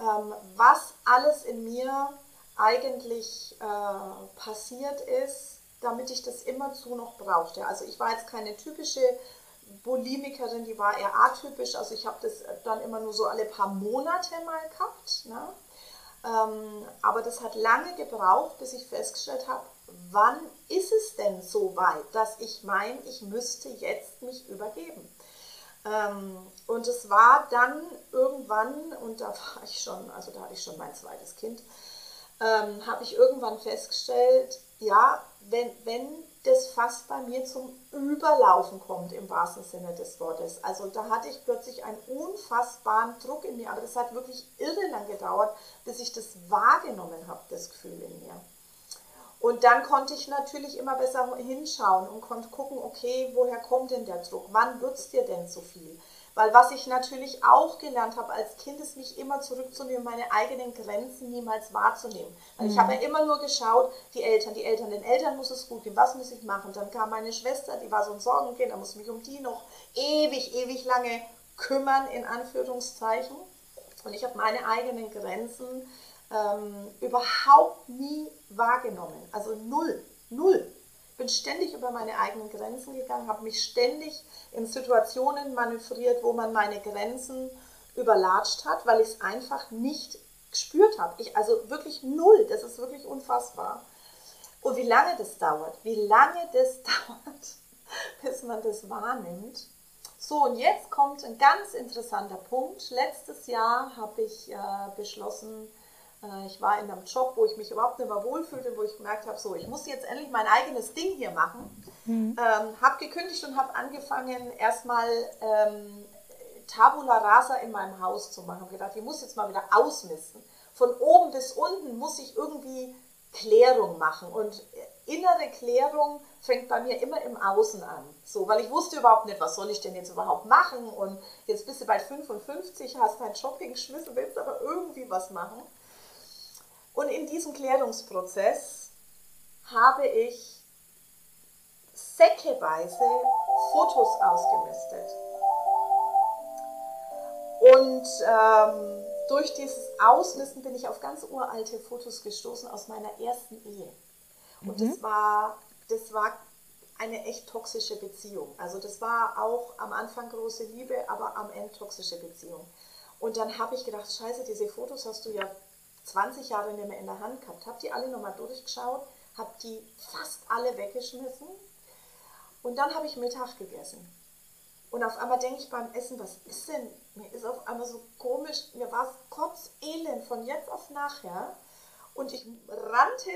ähm, was alles in mir eigentlich äh, passiert ist, damit ich das immerzu noch brauchte. Also ich war jetzt keine typische Bulimikerin, die war eher atypisch. Also ich habe das dann immer nur so alle paar Monate mal gehabt. Ne? Ähm, aber das hat lange gebraucht, bis ich festgestellt habe, wann ist es denn so weit, dass ich meine, ich müsste jetzt mich übergeben. Ähm, und es war dann irgendwann, und da war ich schon, also da hatte ich schon mein zweites Kind, ähm, habe ich irgendwann festgestellt, ja, wenn, wenn das fast bei mir zum Überlaufen kommt, im wahrsten Sinne des Wortes. Also da hatte ich plötzlich einen unfassbaren Druck in mir, aber das hat wirklich irre lang gedauert, bis ich das wahrgenommen habe, das Gefühl in mir. Und dann konnte ich natürlich immer besser hinschauen und konnte gucken, okay, woher kommt denn der Druck? Wann wird es dir denn zu viel? Weil was ich natürlich auch gelernt habe als Kind, ist mich immer zurückzunehmen, meine eigenen Grenzen niemals wahrzunehmen. Weil mhm. ich habe ja immer nur geschaut, die Eltern, die Eltern, den Eltern muss es gut gehen, was muss ich machen? Dann kam meine Schwester, die war so ein Sorgenkind, da muss ich mich um die noch ewig, ewig lange kümmern, in Anführungszeichen. Und ich habe meine eigenen Grenzen ähm, überhaupt nie wahrgenommen. Also null, null bin ständig über meine eigenen Grenzen gegangen, habe mich ständig in Situationen manövriert, wo man meine Grenzen überlatscht hat, weil ich es einfach nicht gespürt habe. Ich, also wirklich null, das ist wirklich unfassbar. Und wie lange das dauert, wie lange das (laughs) dauert, bis man das wahrnimmt. So, und jetzt kommt ein ganz interessanter Punkt. Letztes Jahr habe ich äh, beschlossen, ich war in einem Job, wo ich mich überhaupt nicht mehr wohlfühlte, wo ich gemerkt habe, so, ich muss jetzt endlich mein eigenes Ding hier machen. Mhm. Ähm, habe gekündigt und habe angefangen, erstmal ähm, Tabula Rasa in meinem Haus zu machen. Habe gedacht, ich muss jetzt mal wieder ausmisten. Von oben bis unten muss ich irgendwie Klärung machen. Und innere Klärung fängt bei mir immer im Außen an. So, weil ich wusste überhaupt nicht, was soll ich denn jetzt überhaupt machen? Und jetzt bist du bei 55, hast dein Job hingeschmissen, willst aber irgendwie was machen. Und in diesem Klärungsprozess habe ich säckeweise Fotos ausgemistet. Und ähm, durch dieses Ausmisten bin ich auf ganz uralte Fotos gestoßen aus meiner ersten Ehe. Und mhm. das, war, das war eine echt toxische Beziehung. Also das war auch am Anfang große Liebe, aber am Ende toxische Beziehung. Und dann habe ich gedacht, scheiße, diese Fotos hast du ja 20 Jahre nicht mehr in der Hand gehabt. Habe die alle nochmal durchgeschaut, habe die fast alle weggeschmissen. Und dann habe ich Mittag gegessen. Und auf einmal denke ich beim Essen, was ist denn? Mir ist auf einmal so komisch, mir war es kotzelend von jetzt auf nachher. Und ich rannte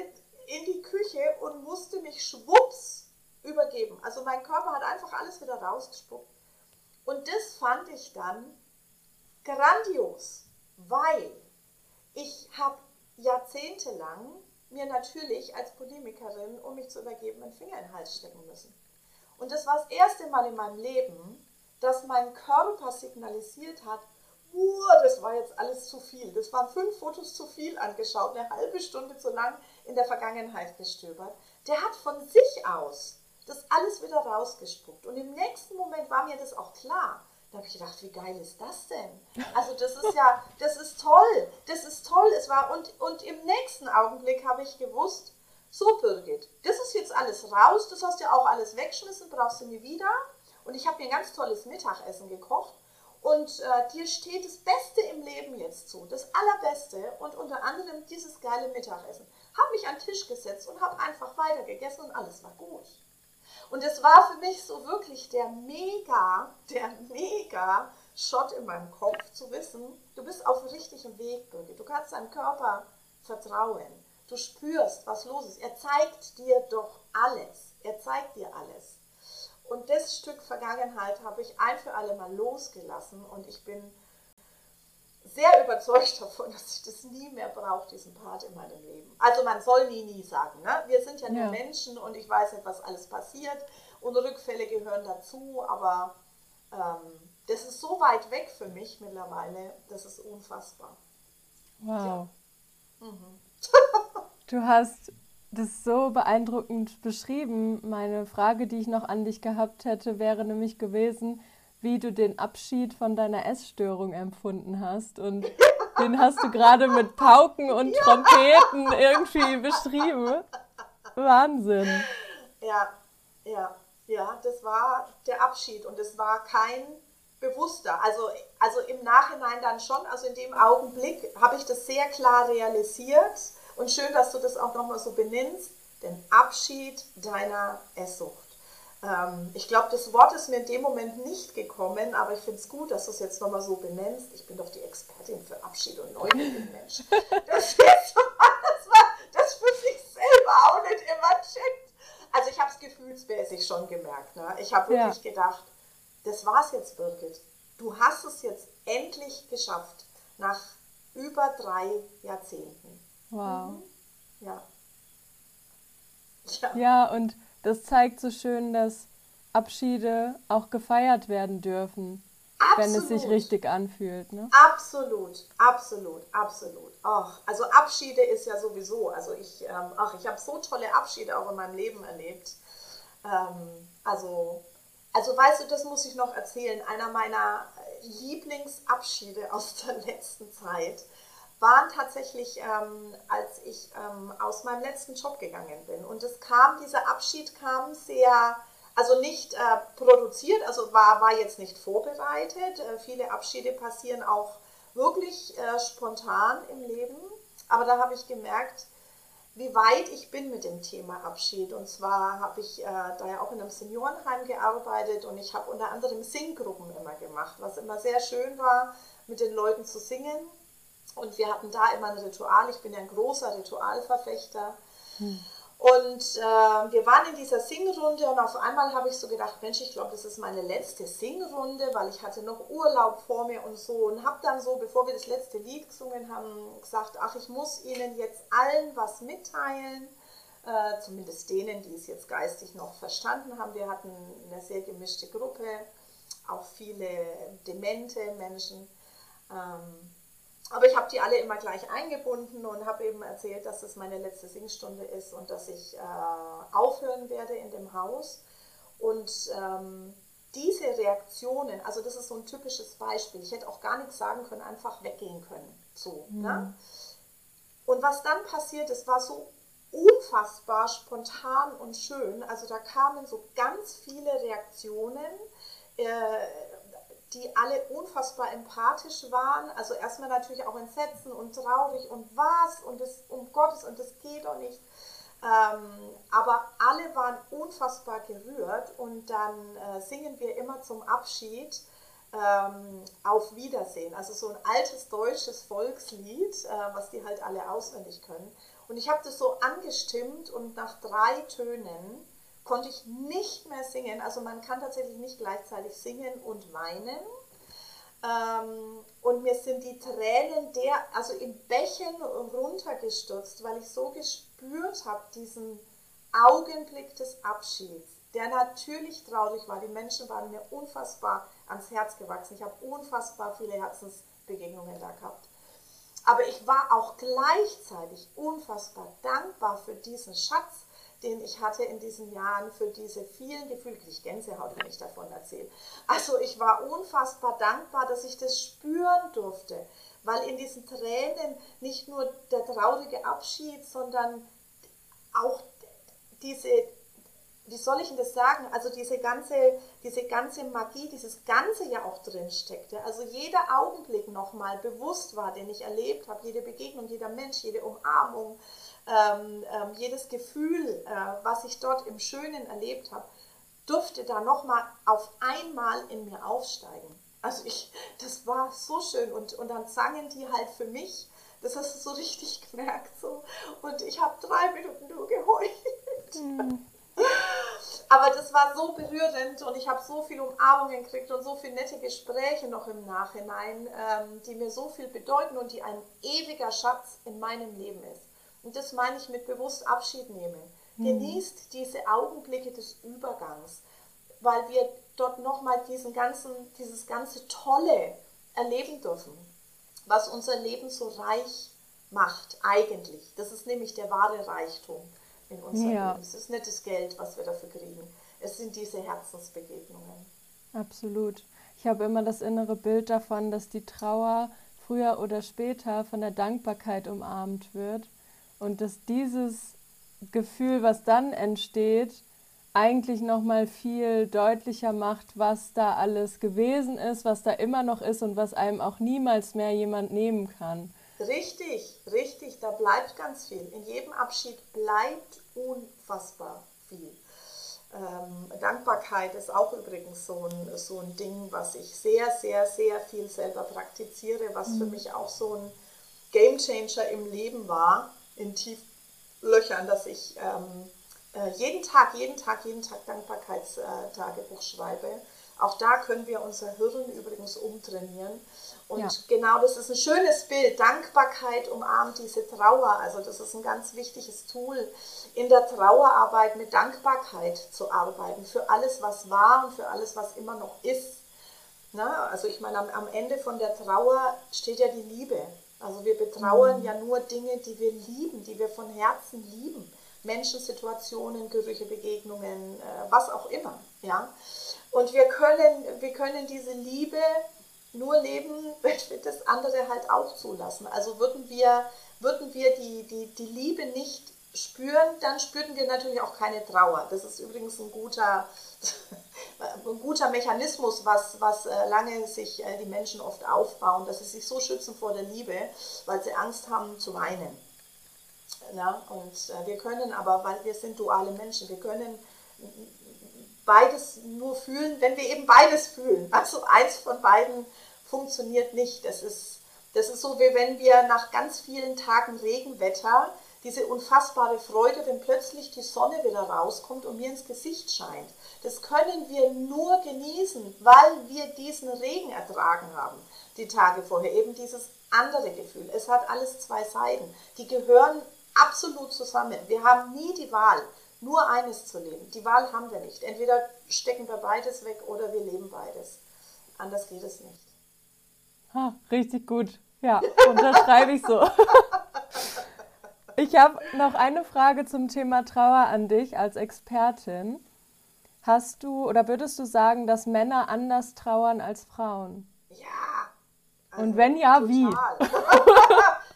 in die Küche und musste mich schwupps übergeben. Also mein Körper hat einfach alles wieder rausgespuckt. Und das fand ich dann grandios, weil ich habe jahrzehntelang mir natürlich als Polemikerin, um mich zu übergeben, einen Finger in den Hals stecken müssen. Und das war das erste Mal in meinem Leben, dass mein Körper signalisiert hat, das war jetzt alles zu viel. Das waren fünf Fotos zu viel angeschaut, eine halbe Stunde zu lang in der Vergangenheit gestöbert. Der hat von sich aus das alles wieder rausgespuckt. Und im nächsten Moment war mir das auch klar. Da habe ich gedacht, wie geil ist das denn? Also das ist ja, das ist toll, das ist toll. Es war und, und im nächsten Augenblick habe ich gewusst, so Birgit, das ist jetzt alles raus, das hast du ja auch alles weggeschmissen, brauchst du nie wieder. Und ich habe mir ein ganz tolles Mittagessen gekocht und äh, dir steht das Beste im Leben jetzt zu, das Allerbeste und unter anderem dieses geile Mittagessen. Habe mich an den Tisch gesetzt und habe einfach weiter gegessen und alles war gut. Und es war für mich so wirklich der mega, der mega Shot in meinem Kopf zu wissen, du bist auf dem richtigen Weg, Birgit. Du kannst deinem Körper vertrauen. Du spürst, was los ist. Er zeigt dir doch alles. Er zeigt dir alles. Und das Stück Vergangenheit habe ich ein für alle Mal losgelassen und ich bin sehr überzeugt davon, dass ich das nie mehr brauche, diesen Part in meinem Leben. Also man soll nie, nie sagen. Ne? Wir sind ja nur ja. Menschen und ich weiß nicht, was alles passiert und Rückfälle gehören dazu, aber ähm, das ist so weit weg für mich mittlerweile, das ist unfassbar. Wow. Ja. Mhm. (laughs) du hast das so beeindruckend beschrieben. Meine Frage, die ich noch an dich gehabt hätte, wäre nämlich gewesen, wie du den Abschied von deiner Essstörung empfunden hast. Und den hast du gerade mit Pauken und ja. Trompeten irgendwie beschrieben. Wahnsinn. Ja, ja, ja, das war der Abschied und es war kein bewusster. Also, also im Nachhinein dann schon, also in dem Augenblick habe ich das sehr klar realisiert und schön, dass du das auch nochmal so benennst, den Abschied deiner Esssucht. Ähm, ich glaube, das Wort ist mir in dem Moment nicht gekommen, aber ich finde es gut, dass du es jetzt nochmal so benennst. Ich bin doch die Expertin für Abschied und Neugier, Mensch. (laughs) Das ist das war das für sich selber auch nicht immer checkt. Also ich habe es gefühlsmäßig schon gemerkt. Ne? Ich habe wirklich ja. gedacht, das war's jetzt, Birgit. Du hast es jetzt endlich geschafft, nach über drei Jahrzehnten. Wow. Mhm. Ja. ja. Ja, und das zeigt so schön, dass Abschiede auch gefeiert werden dürfen, absolut. wenn es sich richtig anfühlt. Ne? Absolut, absolut, absolut. Ach, also Abschiede ist ja sowieso, also ich, ähm, ach, ich habe so tolle Abschiede auch in meinem Leben erlebt. Ähm, also, also weißt du, das muss ich noch erzählen. Einer meiner Lieblingsabschiede aus der letzten Zeit waren tatsächlich, ähm, als ich ähm, aus meinem letzten Job gegangen bin. Und es kam, dieser Abschied kam sehr, also nicht äh, produziert, also war, war jetzt nicht vorbereitet. Äh, viele Abschiede passieren auch wirklich äh, spontan im Leben. Aber da habe ich gemerkt, wie weit ich bin mit dem Thema Abschied. Und zwar habe ich äh, da ja auch in einem Seniorenheim gearbeitet und ich habe unter anderem Singgruppen immer gemacht, was immer sehr schön war, mit den Leuten zu singen Und wir hatten da immer ein Ritual. Ich bin ja ein großer Ritualverfechter. Hm. Und äh, wir waren in dieser Singrunde und auf einmal habe ich so gedacht, Mensch, ich glaube, das ist meine letzte Singrunde, weil ich hatte noch Urlaub vor mir und so. Und habe dann so, bevor wir das letzte Lied gesungen haben, gesagt, ach, ich muss Ihnen jetzt allen was mitteilen. Äh, zumindest denen, die es jetzt geistig noch verstanden haben. Wir hatten eine sehr gemischte Gruppe, auch viele demente Menschen. Ähm, aber ich habe die alle immer gleich eingebunden und habe eben erzählt, dass es meine letzte Singstunde ist und dass ich äh, aufhören werde in dem Haus. Und ähm, diese Reaktionen, also das ist so ein typisches Beispiel. Ich hätte auch gar nichts sagen können, einfach weggehen können. So, mhm. ne? Und was dann passiert ist, war so unfassbar spontan und schön. Also da kamen so ganz viele Reaktionen. Äh, die alle unfassbar empathisch waren. Also erstmal natürlich auch entsetzen und traurig und was und das um Gottes und das geht doch nicht. Ähm, aber alle waren unfassbar gerührt und dann äh, singen wir immer zum Abschied ähm, auf Wiedersehen. Also so ein altes deutsches Volkslied, äh, was die halt alle auswendig können. Und ich habe das so angestimmt und nach drei Tönen konnte ich nicht mehr singen. Also man kann tatsächlich nicht gleichzeitig singen und weinen. Ähm, und mir sind die Tränen der, also im Bächen runtergestürzt, weil ich so gespürt habe, diesen Augenblick des Abschieds, der natürlich traurig war. Die Menschen waren mir unfassbar ans Herz gewachsen. Ich habe unfassbar viele Herzensbegegnungen da gehabt. Aber ich war auch gleichzeitig unfassbar dankbar für diesen Schatz, den ich hatte in diesen Jahren für diese vielen Gefühle, ich Gänsehaut, wenn ich davon erzähle. Also ich war unfassbar dankbar, dass ich das spüren durfte, weil in diesen Tränen nicht nur der traurige Abschied, sondern auch diese, wie soll ich denn das sagen, also diese ganze, diese ganze Magie, dieses Ganze ja auch drin steckte. Also jeder Augenblick nochmal bewusst war, den ich erlebt habe, jede Begegnung, jeder Mensch, jede Umarmung, ähm, ähm, jedes Gefühl, äh, was ich dort im Schönen erlebt habe, durfte da nochmal auf einmal in mir aufsteigen. Also ich, das war so schön und, und dann sangen die halt für mich, das hast du so richtig gemerkt so und ich habe drei Minuten nur geheult. Mhm. Aber das war so berührend und ich habe so viele Umarmungen gekriegt und so viele nette Gespräche noch im Nachhinein, ähm, die mir so viel bedeuten und die ein ewiger Schatz in meinem Leben ist. Und das meine ich mit bewusst Abschied nehmen. Mhm. Genießt diese Augenblicke des Übergangs, weil wir dort nochmal diesen ganzen, dieses ganze Tolle erleben dürfen, was unser Leben so reich macht, eigentlich. Das ist nämlich der wahre Reichtum in unserem ja. Leben. Es ist nicht das Geld, was wir dafür kriegen. Es sind diese Herzensbegegnungen. Absolut. Ich habe immer das innere Bild davon, dass die Trauer früher oder später von der Dankbarkeit umarmt wird und dass dieses Gefühl, was dann entsteht, eigentlich noch mal viel deutlicher macht, was da alles gewesen ist, was da immer noch ist und was einem auch niemals mehr jemand nehmen kann. Richtig, richtig, da bleibt ganz viel. In jedem Abschied bleibt unfassbar viel. Ähm, Dankbarkeit ist auch übrigens so ein, so ein Ding, was ich sehr, sehr, sehr viel selber praktiziere, was mhm. für mich auch so ein Gamechanger im Leben war in Tieflöchern, dass ich ähm, äh, jeden Tag, jeden Tag, jeden Tag Dankbarkeitstagebuch schreibe. Auch da können wir unser Hirn übrigens umtrainieren. Und ja. genau das ist ein schönes Bild. Dankbarkeit umarmt diese Trauer. Also das ist ein ganz wichtiges Tool, in der Trauerarbeit mit Dankbarkeit zu arbeiten. Für alles, was war und für alles, was immer noch ist. Na, also ich meine, am, am Ende von der Trauer steht ja die Liebe. Also wir betrauern mhm. ja nur Dinge, die wir lieben, die wir von Herzen lieben. Menschen, Situationen, Gerüche, Begegnungen, äh, was auch immer. Ja? Und wir können, wir können diese Liebe nur leben, (laughs) wenn wir das andere halt auch zulassen. Also würden wir, würden wir die, die, die Liebe nicht spüren, dann spürten wir natürlich auch keine Trauer. Das ist übrigens ein guter, (laughs) ein guter Mechanismus, was, was äh, lange sich äh, die Menschen oft aufbauen, dass sie sich so schützen vor der Liebe, weil sie Angst haben zu weinen. Ja, und äh, wir können aber, weil wir sind duale Menschen, wir können beides nur fühlen, wenn wir eben beides fühlen. Also eins von beiden funktioniert nicht. Das ist Das ist so, wie wenn wir nach ganz vielen Tagen Regenwetter diese unfassbare Freude, wenn plötzlich die Sonne wieder rauskommt und mir ins Gesicht scheint. Das können wir nur genießen, weil wir diesen Regen ertragen haben, die Tage vorher. Eben dieses andere Gefühl. Es hat alles zwei Seiten. Die gehören absolut zusammen. Wir haben nie die Wahl, nur eines zu leben. Die Wahl haben wir nicht. Entweder stecken wir beides weg oder wir leben beides. Anders geht es nicht. Ha, richtig gut. Ja, unterschreibe ich so. (laughs) Ich habe noch eine Frage zum Thema Trauer an dich als Expertin. Hast du oder würdest du sagen, dass Männer anders trauern als Frauen? Ja. Also Und wenn ja, total. wie? (laughs)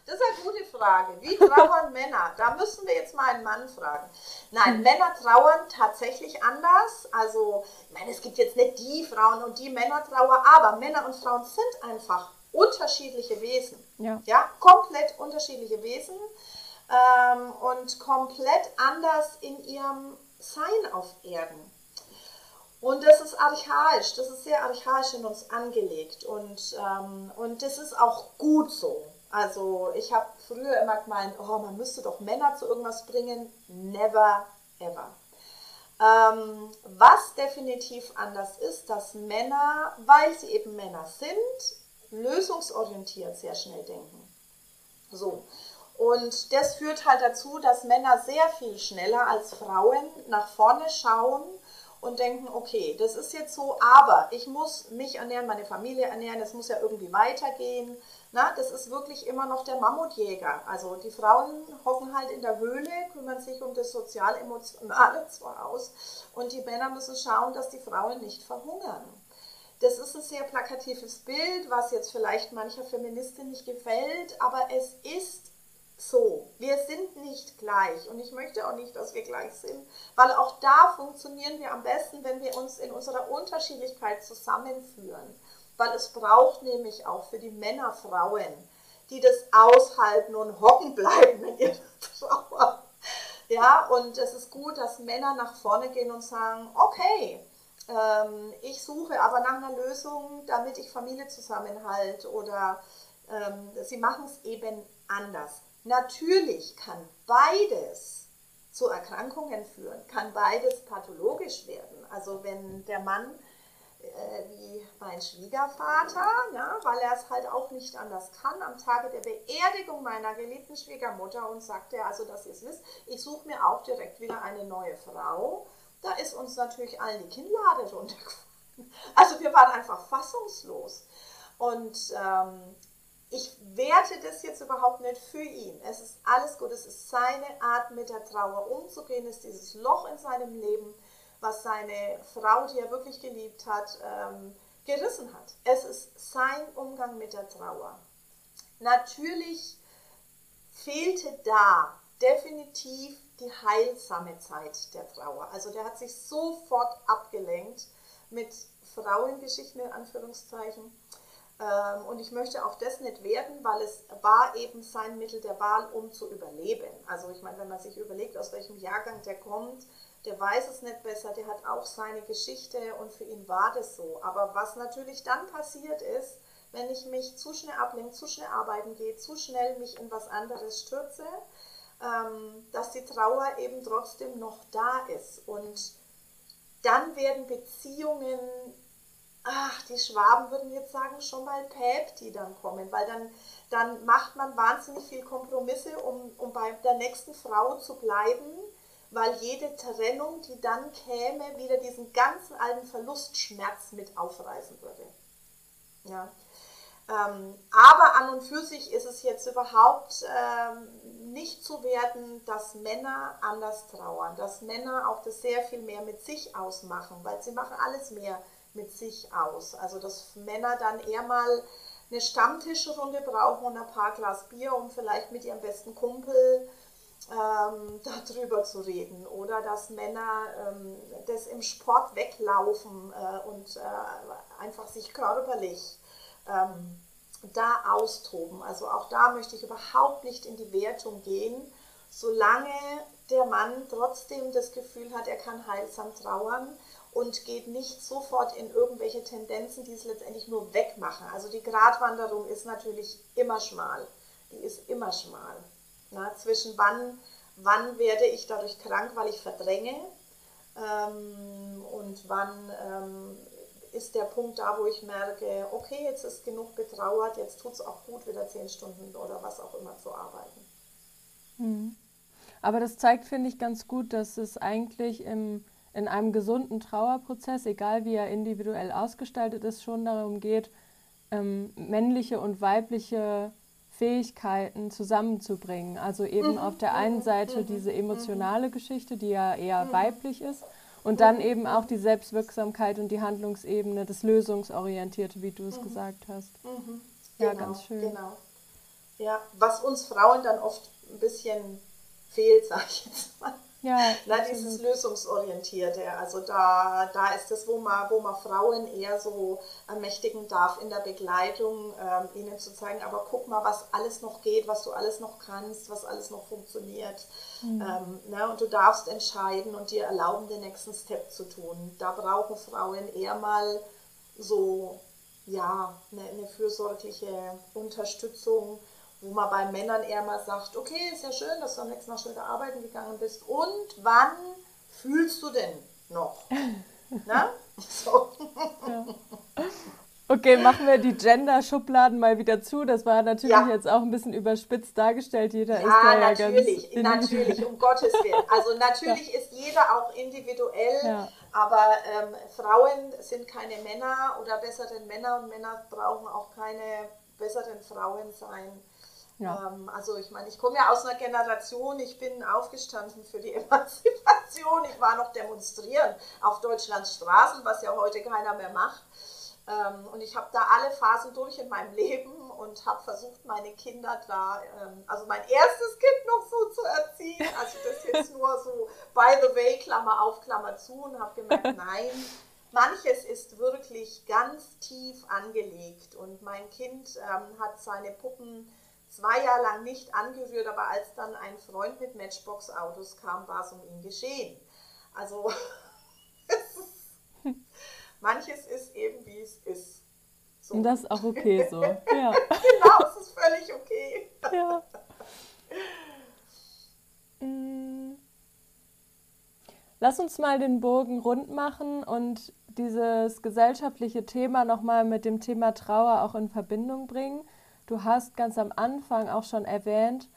das ist eine gute Frage. Wie trauern Männer? Da müssen wir jetzt mal einen Mann fragen. Nein, Männer trauern tatsächlich anders. Also, ich meine, es gibt jetzt nicht die Frauen und die Männer trauern, aber Männer und Frauen sind einfach unterschiedliche Wesen. Ja. ja komplett unterschiedliche Wesen ähm, und komplett anders in ihrem Sein auf Erden. Und das ist archaisch, das ist sehr archaisch in uns angelegt und, ähm, und das ist auch gut so. Also ich habe früher immer gemeint, oh, man müsste doch Männer zu irgendwas bringen. Never, ever. Ähm, was definitiv anders ist, dass Männer, weil sie eben Männer sind, lösungsorientiert sehr schnell denken. So. Und das führt halt dazu, dass Männer sehr viel schneller als Frauen nach vorne schauen und denken, okay, das ist jetzt so, aber ich muss mich ernähren, meine Familie ernähren, es muss ja irgendwie weitergehen. Na, das ist wirklich immer noch der Mammutjäger. Also die Frauen hocken halt in der Höhle, kümmern sich um das Sozial-Emotionale (laughs) zwar aus und die Männer müssen schauen, dass die Frauen nicht verhungern. Das ist ein sehr plakatives Bild, was jetzt vielleicht mancher Feministin nicht gefällt, aber es ist so, wir sind nicht gleich und ich möchte auch nicht, dass wir gleich sind, weil auch da funktionieren wir am besten, wenn wir uns in unserer Unterschiedlichkeit zusammenführen, weil es braucht nämlich auch für die Männer Frauen, die das aushalten und hocken bleiben in ihrer Trauer. (laughs) Ja, und es ist gut, dass Männer nach vorne gehen und sagen, okay, ähm, ich suche aber nach einer Lösung, damit ich Familie zusammenhalte oder ähm, sie machen es eben anders. Natürlich kann beides zu Erkrankungen führen, kann beides pathologisch werden. Also wenn der Mann äh, wie mein Schwiegervater, ja, weil er es halt auch nicht anders kann, am Tage der Beerdigung meiner geliebten Schwiegermutter und sagte, also dass ihr es wisst, ich suche mir auch direkt wieder eine neue Frau. Da ist uns natürlich allen die Kinnlade runtergefallen. (laughs) Also wir waren einfach fassungslos. Und ähm, ich werte das jetzt überhaupt nicht für ihn. Es ist alles gut. Es ist seine Art, mit der Trauer umzugehen. Es ist dieses Loch in seinem Leben, was seine Frau, die er wirklich geliebt hat, ähm, gerissen hat. Es ist sein Umgang mit der Trauer. Natürlich fehlte da definitiv die heilsame Zeit der Trauer. Also der hat sich sofort abgelenkt mit Frauengeschichten in Anführungszeichen und ich möchte auch das nicht werden, weil es war eben sein Mittel der Wahl, um zu überleben. Also ich meine, wenn man sich überlegt, aus welchem Jahrgang der kommt, der weiß es nicht besser, der hat auch seine Geschichte und für ihn war das so. Aber was natürlich dann passiert ist, wenn ich mich zu schnell ablenke, zu schnell arbeiten gehe, zu schnell mich in was anderes stürze, ähm, dass die Trauer eben trotzdem noch da ist. Und dann werden Beziehungen ach, die Schwaben würden jetzt sagen, schon mal Päp, die dann kommen, weil dann, dann macht man wahnsinnig viel Kompromisse, um, um bei der nächsten Frau zu bleiben, weil jede Trennung, die dann käme, wieder diesen ganzen alten Verlustschmerz mit aufreißen würde. Ja. Ähm, aber an und für sich ist es jetzt überhaupt ähm, nicht zu werden, dass Männer anders trauern, dass Männer auch das sehr viel mehr mit sich ausmachen, weil sie machen alles mehr mit sich aus. Also dass Männer dann eher mal eine Stammtischrunde brauchen und ein paar Glas Bier, um vielleicht mit ihrem besten Kumpel ähm, (laughs) darüber zu reden. Oder dass Männer ähm, das im Sport weglaufen äh, und äh, einfach sich körperlich ähm, da austoben. Also auch da möchte ich überhaupt nicht in die Wertung gehen, solange der Mann trotzdem das Gefühl hat, er kann heilsam trauern und geht nicht sofort in irgendwelche Tendenzen, die es letztendlich nur wegmachen. Also die Gratwanderung ist natürlich immer schmal. Die ist immer schmal. Na, zwischen wann, wann werde ich dadurch krank, weil ich verdränge ähm, und wann ähm, ist der Punkt da, wo ich merke, okay, jetzt ist genug getrauert, jetzt tut es auch gut, wieder zehn Stunden oder was auch immer zu arbeiten. Mhm. Aber das zeigt, finde ich, ganz gut, dass es eigentlich im, in einem gesunden Trauerprozess, egal wie er individuell ausgestaltet ist, schon darum geht, ähm, männliche und weibliche Fähigkeiten zusammenzubringen. Also eben mhm. auf der einen Seite mhm. diese emotionale Geschichte, die ja eher mhm. weiblich ist, und dann eben auch die Selbstwirksamkeit und die Handlungsebene, das Lösungsorientierte, wie du es mhm. gesagt hast. Mhm. Ja, genau, ganz schön. Genau. Ja, was uns Frauen dann oft ein bisschen fehlt, (laughs) sage ich jetzt mal. Ja, Na, dieses Lösungsorientierte. Also da, da ist es, wo man, wo man Frauen eher so ermächtigen darf in der Begleitung, ähm, ihnen zu zeigen, aber guck mal, was alles noch geht, was du alles noch kannst, was alles noch funktioniert. Mhm. Ähm, ne, und du darfst entscheiden und dir erlauben, den nächsten Step zu tun. Da brauchen Frauen eher mal so, ja, eine, eine fürsorgliche Unterstützung wo man bei Männern eher mal sagt, okay, ist ja schön, dass du am nächsten schon wieder arbeiten gegangen bist. Und wann fühlst du denn noch? (laughs) Na? So. Ja. Okay, machen wir die Gender-Schubladen mal wieder zu. Das war natürlich ja. jetzt auch ein bisschen überspitzt dargestellt. Jeder ja, ist da ja natürlich, ganz natürlich, um Gottes Willen. Also natürlich (laughs) ja. ist jeder auch individuell, aber ähm, Frauen sind keine Männer oder besseren Männer und Männer brauchen auch keine besseren Frauen sein. Ja. Ähm, also ich meine, ich komme ja aus einer Generation, ich bin aufgestanden für die (laughs) Emanzipation, ich war noch demonstrieren auf Deutschlands Straßen, was ja heute keiner mehr macht. Ähm, und ich habe da alle Phasen durch in meinem Leben und habe versucht, meine Kinder da, ähm, also mein erstes Kind noch so zu erziehen. Also das jetzt nur so, by the way, Klammer auf, Klammer zu und habe gemerkt, (laughs) nein, manches ist wirklich ganz tief angelegt. Und mein Kind ähm, hat seine Puppen zwei Jahre lang nicht angerührt, aber als dann ein Freund mit Matchbox-Autos kam, war es um ihn geschehen. Also (laughs) manches ist eben wie es ist. So. Und das ist auch okay so. (laughs) Ja. genau, es ist völlig okay. ja. (laughs) Mm. Lass uns mal den Bogen rund machen und dieses gesellschaftliche Thema nochmal mit dem Thema Trauer auch in Verbindung bringen. Du hast ganz am Anfang auch schon erwähnt,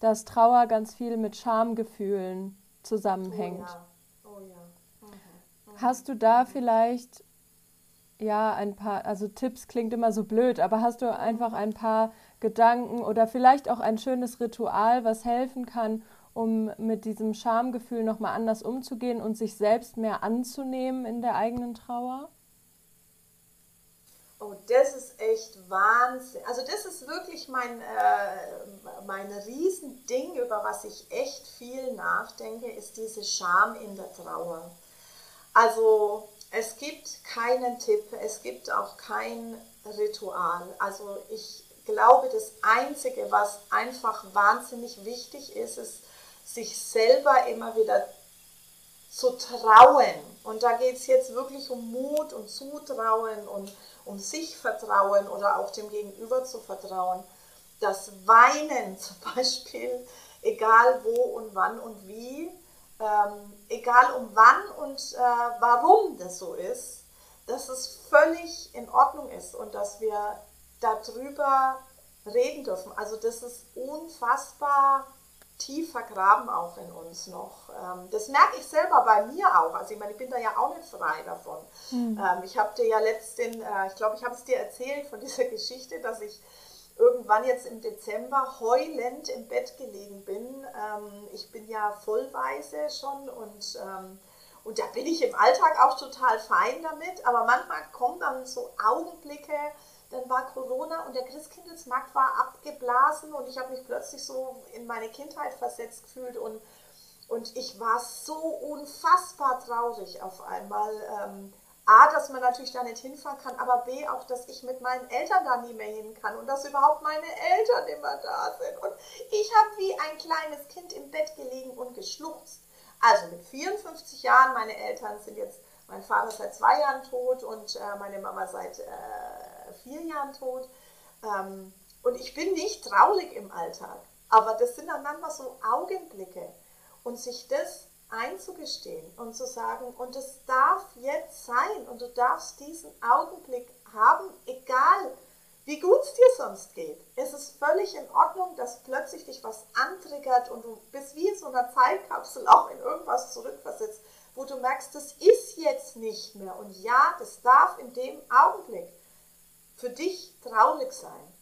dass Trauer ganz viel mit Schamgefühlen zusammenhängt. Oh ja. Oh ja. Mhm. Hast du da vielleicht ja ein paar, also Tipps klingt immer so blöd, aber hast du einfach ein paar Gedanken oder vielleicht auch ein schönes Ritual, was helfen kann, um mit diesem Schamgefühl nochmal anders umzugehen und sich selbst mehr anzunehmen in der eigenen Trauer? Oh, das ist echt Wahnsinn. Also das ist wirklich mein, äh, mein Riesending, über was ich echt viel nachdenke, ist diese Scham in der Trauer. Also es gibt keinen Tipp, es gibt auch kein Ritual. Also ich glaube, das Einzige, was einfach wahnsinnig wichtig ist, ist, sich selber immer wieder zu trauen. Und da geht es jetzt wirklich um Mut und Zutrauen und um sich vertrauen oder auch dem Gegenüber zu vertrauen. Das Weinen (laughs) zum Beispiel, egal wo und wann und wie, ähm, egal um wann und äh, warum das so ist, dass es völlig in Ordnung ist und dass wir darüber reden dürfen. Also das ist unfassbar tief vergraben auch in uns noch. Ähm, das merke ich selber bei mir auch. Also ich meine, ich bin da ja auch nicht frei davon. Mhm. ich habe dir ja letztens, äh, ich glaube, ich habe es dir erzählt von (laughs) dieser Geschichte, dass ich irgendwann jetzt im Dezember heulend im Bett gelegen bin. Ähm, ich bin ja vollweise schon und, und da bin ich im Alltag auch total fein damit, aber manchmal kommen dann so Augenblicke, dann war Corona und der Christkindlesmarkt war abgeblasen und ich habe mich plötzlich so in meine Kindheit versetzt gefühlt und, und ich war so unfassbar traurig auf einmal. Ähm, A, dass man natürlich da nicht hinfahren kann, aber B, auch, dass ich mit meinen Eltern da nie mehr hin kann und dass überhaupt meine Eltern immer da sind. Und ich habe wie ein kleines Kind im Bett gelegen und geschluchzt. Also mit 54 Jahren, meine Eltern sind jetzt Mein Vater seit zwei Jahren tot und äh, meine Mama seit äh, vier Jahren tot. Ähm, und ich bin nicht traurig im Alltag, aber das sind dann manchmal so Augenblicke. Und sich das einzugestehen und zu sagen, und es darf jetzt sein und du darfst diesen Augenblick haben, egal wie gut es dir sonst geht. Es ist völlig in Ordnung, dass plötzlich dich was antriggert und du bist wie in so einer Zeitkapsel auch in irgendwas zurückversetzt, wo du merkst, das ist jetzt nicht mehr. Und ja, das darf in dem Augenblick für dich traurig sein.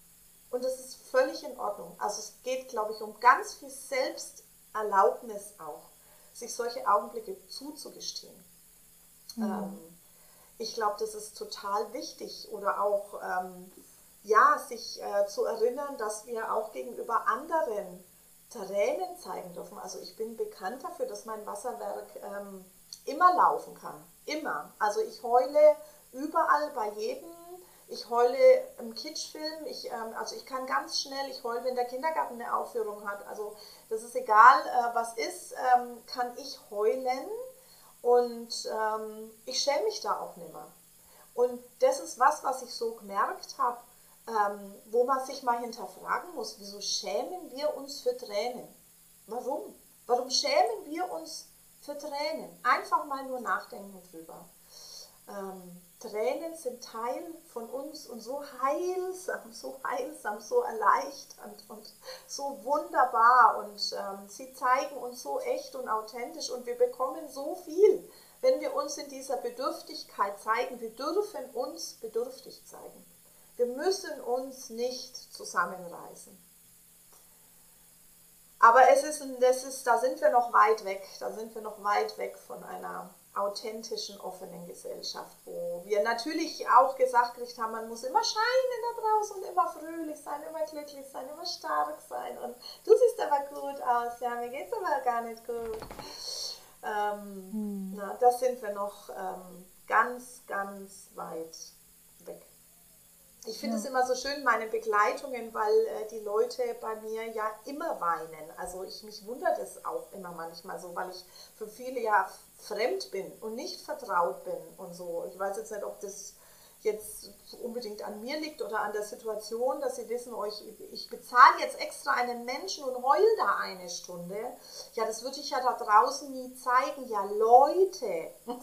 Und das ist völlig in Ordnung. Also es geht, glaube ich, um ganz viel Selbsterlaubnis auch, sich solche Augenblicke zuzugestehen. Mhm. Ähm, ich glaube, das ist total wichtig. Oder auch ähm, ja, sich äh, zu erinnern, dass wir auch gegenüber anderen Tränen zeigen dürfen. Also ich bin bekannt dafür, dass mein Wasserwerk ähm, immer laufen kann. Immer. Also ich heule überall bei jedem. Ich heule im Kitschfilm. Ich, ähm, also ich kann ganz schnell, ich heule, wenn der Kindergarten eine Aufführung hat. Also das ist egal, äh, was ist, ähm, kann ich heulen. Und ähm, ich schäme mich da auch nicht mehr. Und das ist was, was ich so gemerkt habe ähm, wo man sich mal hinterfragen muss, wieso schämen wir uns für Tränen? Warum? Warum schämen wir uns für Tränen? Einfach mal nur nachdenken drüber. Tränen sind Teil von uns und so heilsam, so heilsam, so erleichternd und so wunderbar und ähm, sie zeigen uns so echt und authentisch und wir bekommen so viel, wenn wir uns in dieser Bedürftigkeit zeigen. Wir dürfen uns bedürftig zeigen. Wir müssen uns nicht zusammenreißen. Aber es ist, das ist, da sind wir noch weit weg, da sind wir noch weit weg von einer authentischen, offenen Gesellschaft, wo wir natürlich auch gesagt gekriegt haben, man muss immer scheinen da draußen und immer fröhlich sein, immer glücklich sein, immer stark sein und du siehst aber gut aus, ja, mir geht es aber gar nicht gut. Ähm, hm. na, das sind wir noch ähm, ganz, ganz weit ich finde es immer so schön, meine Begleitungen, weil äh, die Leute bei mir ja immer weinen. Also ich mich wundert es auch immer manchmal so, weil ich für viele ja fremd bin und nicht vertraut bin und so. Ich weiß jetzt nicht, ob das jetzt unbedingt an mir liegt oder an der Situation, dass sie wissen, oh, ich, ich bezahle jetzt extra einen Menschen und heul da eine Stunde. Ja, das würde ich ja da draußen nie zeigen. Ja, Leute, (laughs)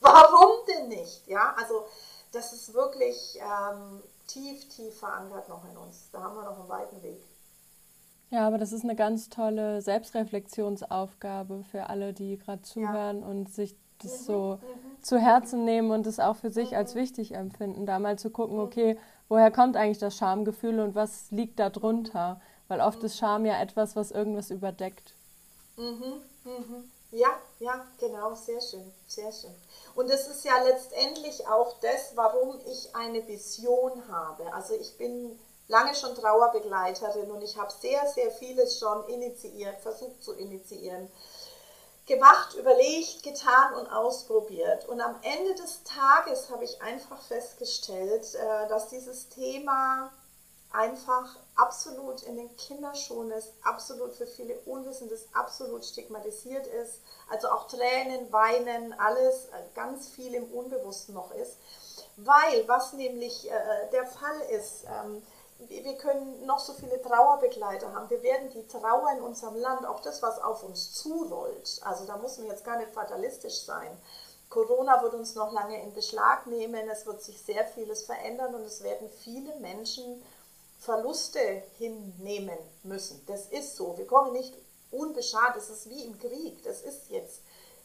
warum denn nicht? Ja, also das ist wirklich ähm, tief, tief verankert noch in uns. Da haben wir noch einen weiten Weg. Ja, aber das ist eine ganz tolle Selbstreflexionsaufgabe für alle, die gerade zuhören ja. und sich das mhm, so mhm. zu Herzen nehmen und es auch für sich mhm. als wichtig empfinden, da mal zu gucken, mhm. okay, woher kommt eigentlich das Schamgefühl und was liegt da drunter? Weil oft ist Scham ja etwas, was irgendwas überdeckt. Mhm, mhm. Ja, ja, genau, sehr schön, sehr schön. Und es ist ja letztendlich auch das, warum ich eine Vision habe. Also ich bin lange schon Trauerbegleiterin und ich habe sehr, sehr vieles schon initiiert, versucht zu initiieren, gemacht, überlegt, getan und ausprobiert. Und am Ende des Tages habe ich einfach festgestellt, äh, dass dieses Thema einfach absolut in den Kinderschuhen ist, absolut für viele Unwissende absolut stigmatisiert ist. Also auch Tränen, Weinen, alles äh, ganz viel im Unbewussten noch ist. Weil, was nämlich äh, der Fall ist, ähm, wir können noch so viele Trauerbegleiter haben. Wir werden die Trauer in unserem Land, auch das, was auf uns zurollt, also da muss man jetzt gar nicht fatalistisch sein. Corona wird uns noch lange in Beschlag nehmen, es wird sich sehr vieles verändern und es werden viele Menschen Verluste hinnehmen müssen. Das ist so. Wir kommen nicht unbeschadet. Das ist wie im Krieg. Das ist jetzt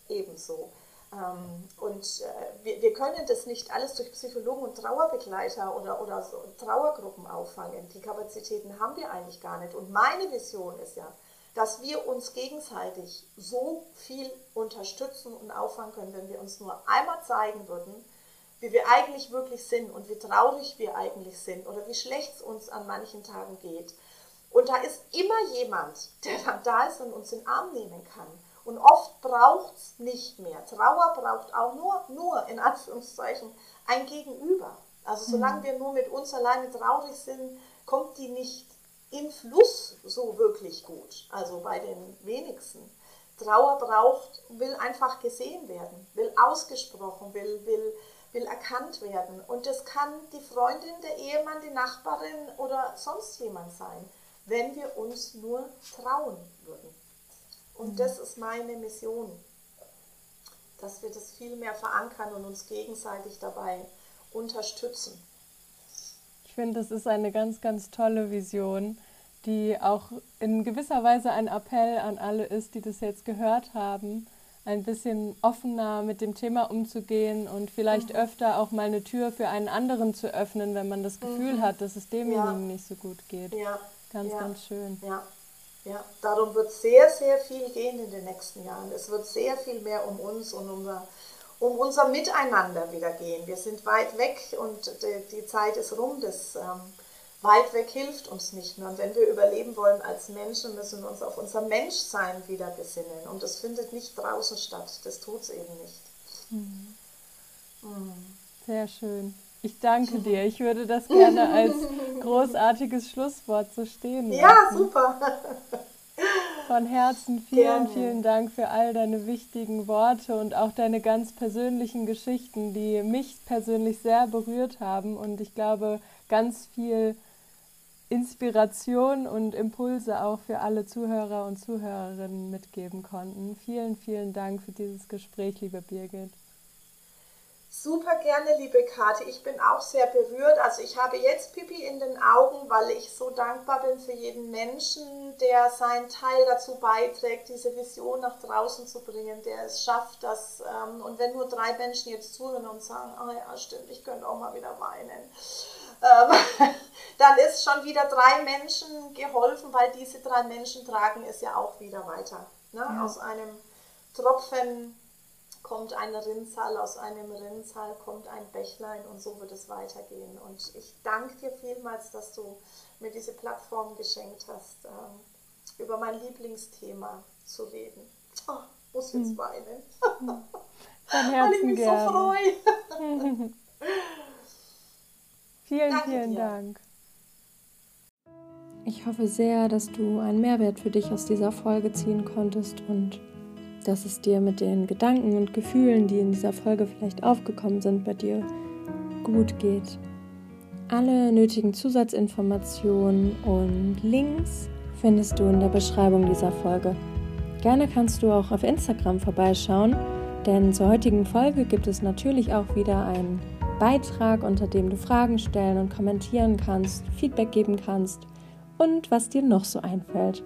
ebenso. Ähm, und äh, wir, können das nicht alles durch Psychologen und Trauerbegleiter oder, oder so Trauergruppen auffangen. Die Kapazitäten haben wir eigentlich gar nicht. Und meine Vision ist ja, dass wir uns gegenseitig so viel unterstützen und auffangen können, wenn wir uns nur einmal zeigen würden, wie wir eigentlich wirklich sind und wie traurig wir eigentlich sind oder wie schlecht es uns an manchen Tagen geht. Und da ist immer jemand, der dann da ist und uns in den Arm nehmen kann. Und oft braucht es nicht mehr. Trauer braucht auch nur, nur in Anführungszeichen, ein Gegenüber. Also solange mhm. wir nur mit uns alleine traurig sind, kommt die nicht in Fluss so wirklich gut. Also bei den wenigsten. Trauer braucht, will einfach gesehen werden, will ausgesprochen, will, will, will erkannt werden. Und das kann die Freundin, der Ehemann, die Nachbarin oder sonst jemand sein, wenn wir uns nur trauen würden. Und mhm. das ist meine Mission, dass wir das viel mehr verankern und uns gegenseitig dabei unterstützen. Ich finde, das ist eine ganz, ganz tolle Vision die auch in gewisser Weise ein Appell an alle ist, die das jetzt gehört haben, ein bisschen offener mit dem Thema umzugehen und vielleicht mhm. öfter auch mal eine Tür für einen anderen zu öffnen, wenn man das Gefühl mhm. hat, dass es demjenigen ja. nicht so gut geht. Ja. Ganz, ja. ganz schön. Ja. Ja, darum wird sehr, sehr viel gehen in den nächsten Jahren. Es wird sehr viel mehr um uns und unser, um unser Miteinander wieder gehen. Wir sind weit weg und die, die Zeit ist rum des ähm, weit weg hilft uns nicht mehr. Und wenn wir überleben wollen als Menschen, müssen wir uns auf unser Menschsein wieder besinnen. Und das findet nicht draußen statt. Das tut es eben nicht. Mhm. Mhm. Sehr schön. Ich danke (laughs) dir. Ich würde das gerne als großartiges Schlusswort so stehen lassen. Ja, super. Von Herzen vielen, gerne. vielen Dank für all deine wichtigen Worte und auch deine ganz persönlichen Geschichten, die mich persönlich sehr berührt haben und ich glaube ganz viel Inspiration und Impulse auch für alle Zuhörer und Zuhörerinnen mitgeben konnten. Vielen, vielen Dank für dieses Gespräch, liebe Birgit. Super gerne, liebe Kathi. Ich bin auch sehr berührt. Also ich habe jetzt Pipi in den Augen, weil ich so dankbar bin für jeden Menschen, der seinen Teil dazu beiträgt, diese Vision nach draußen zu bringen, der es schafft, dass, ähm, und wenn nur drei Menschen jetzt zuhören und sagen, ah ja, stimmt, ich könnte auch mal wieder weinen ähm, (laughs) dann ist schon wieder drei Menschen geholfen, weil diese drei Menschen tragen es ja auch wieder weiter. Ne? Ja. Aus einem Tropfen kommt ein Rinnsal, aus einem Rinnsal kommt ein Bächlein und so wird es weitergehen. Und ich danke dir vielmals, dass du mir diese Plattform geschenkt hast, ähm, über mein Lieblingsthema zu reden. Oh, muss jetzt hm. weinen. Von Herzen (laughs) Weil ich mich gerne. so freue. (laughs) Vielen, Danke vielen dir. Dank. Ich hoffe sehr, dass du einen Mehrwert für dich aus dieser Folge ziehen konntest und dass es dir mit den Gedanken und Gefühlen, die in dieser Folge vielleicht aufgekommen sind, bei dir gut geht. Alle nötigen Zusatzinformationen und Links findest du in der Beschreibung dieser Folge. Gerne kannst du auch auf Instagram vorbeischauen, denn zur heutigen Folge gibt es natürlich auch wieder einen Beitrag, unter dem du Fragen stellen und kommentieren kannst, Feedback geben kannst und was dir noch so einfällt.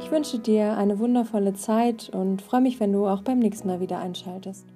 Ich wünsche dir eine wundervolle Zeit und freue mich, wenn du auch beim nächsten Mal wieder einschaltest.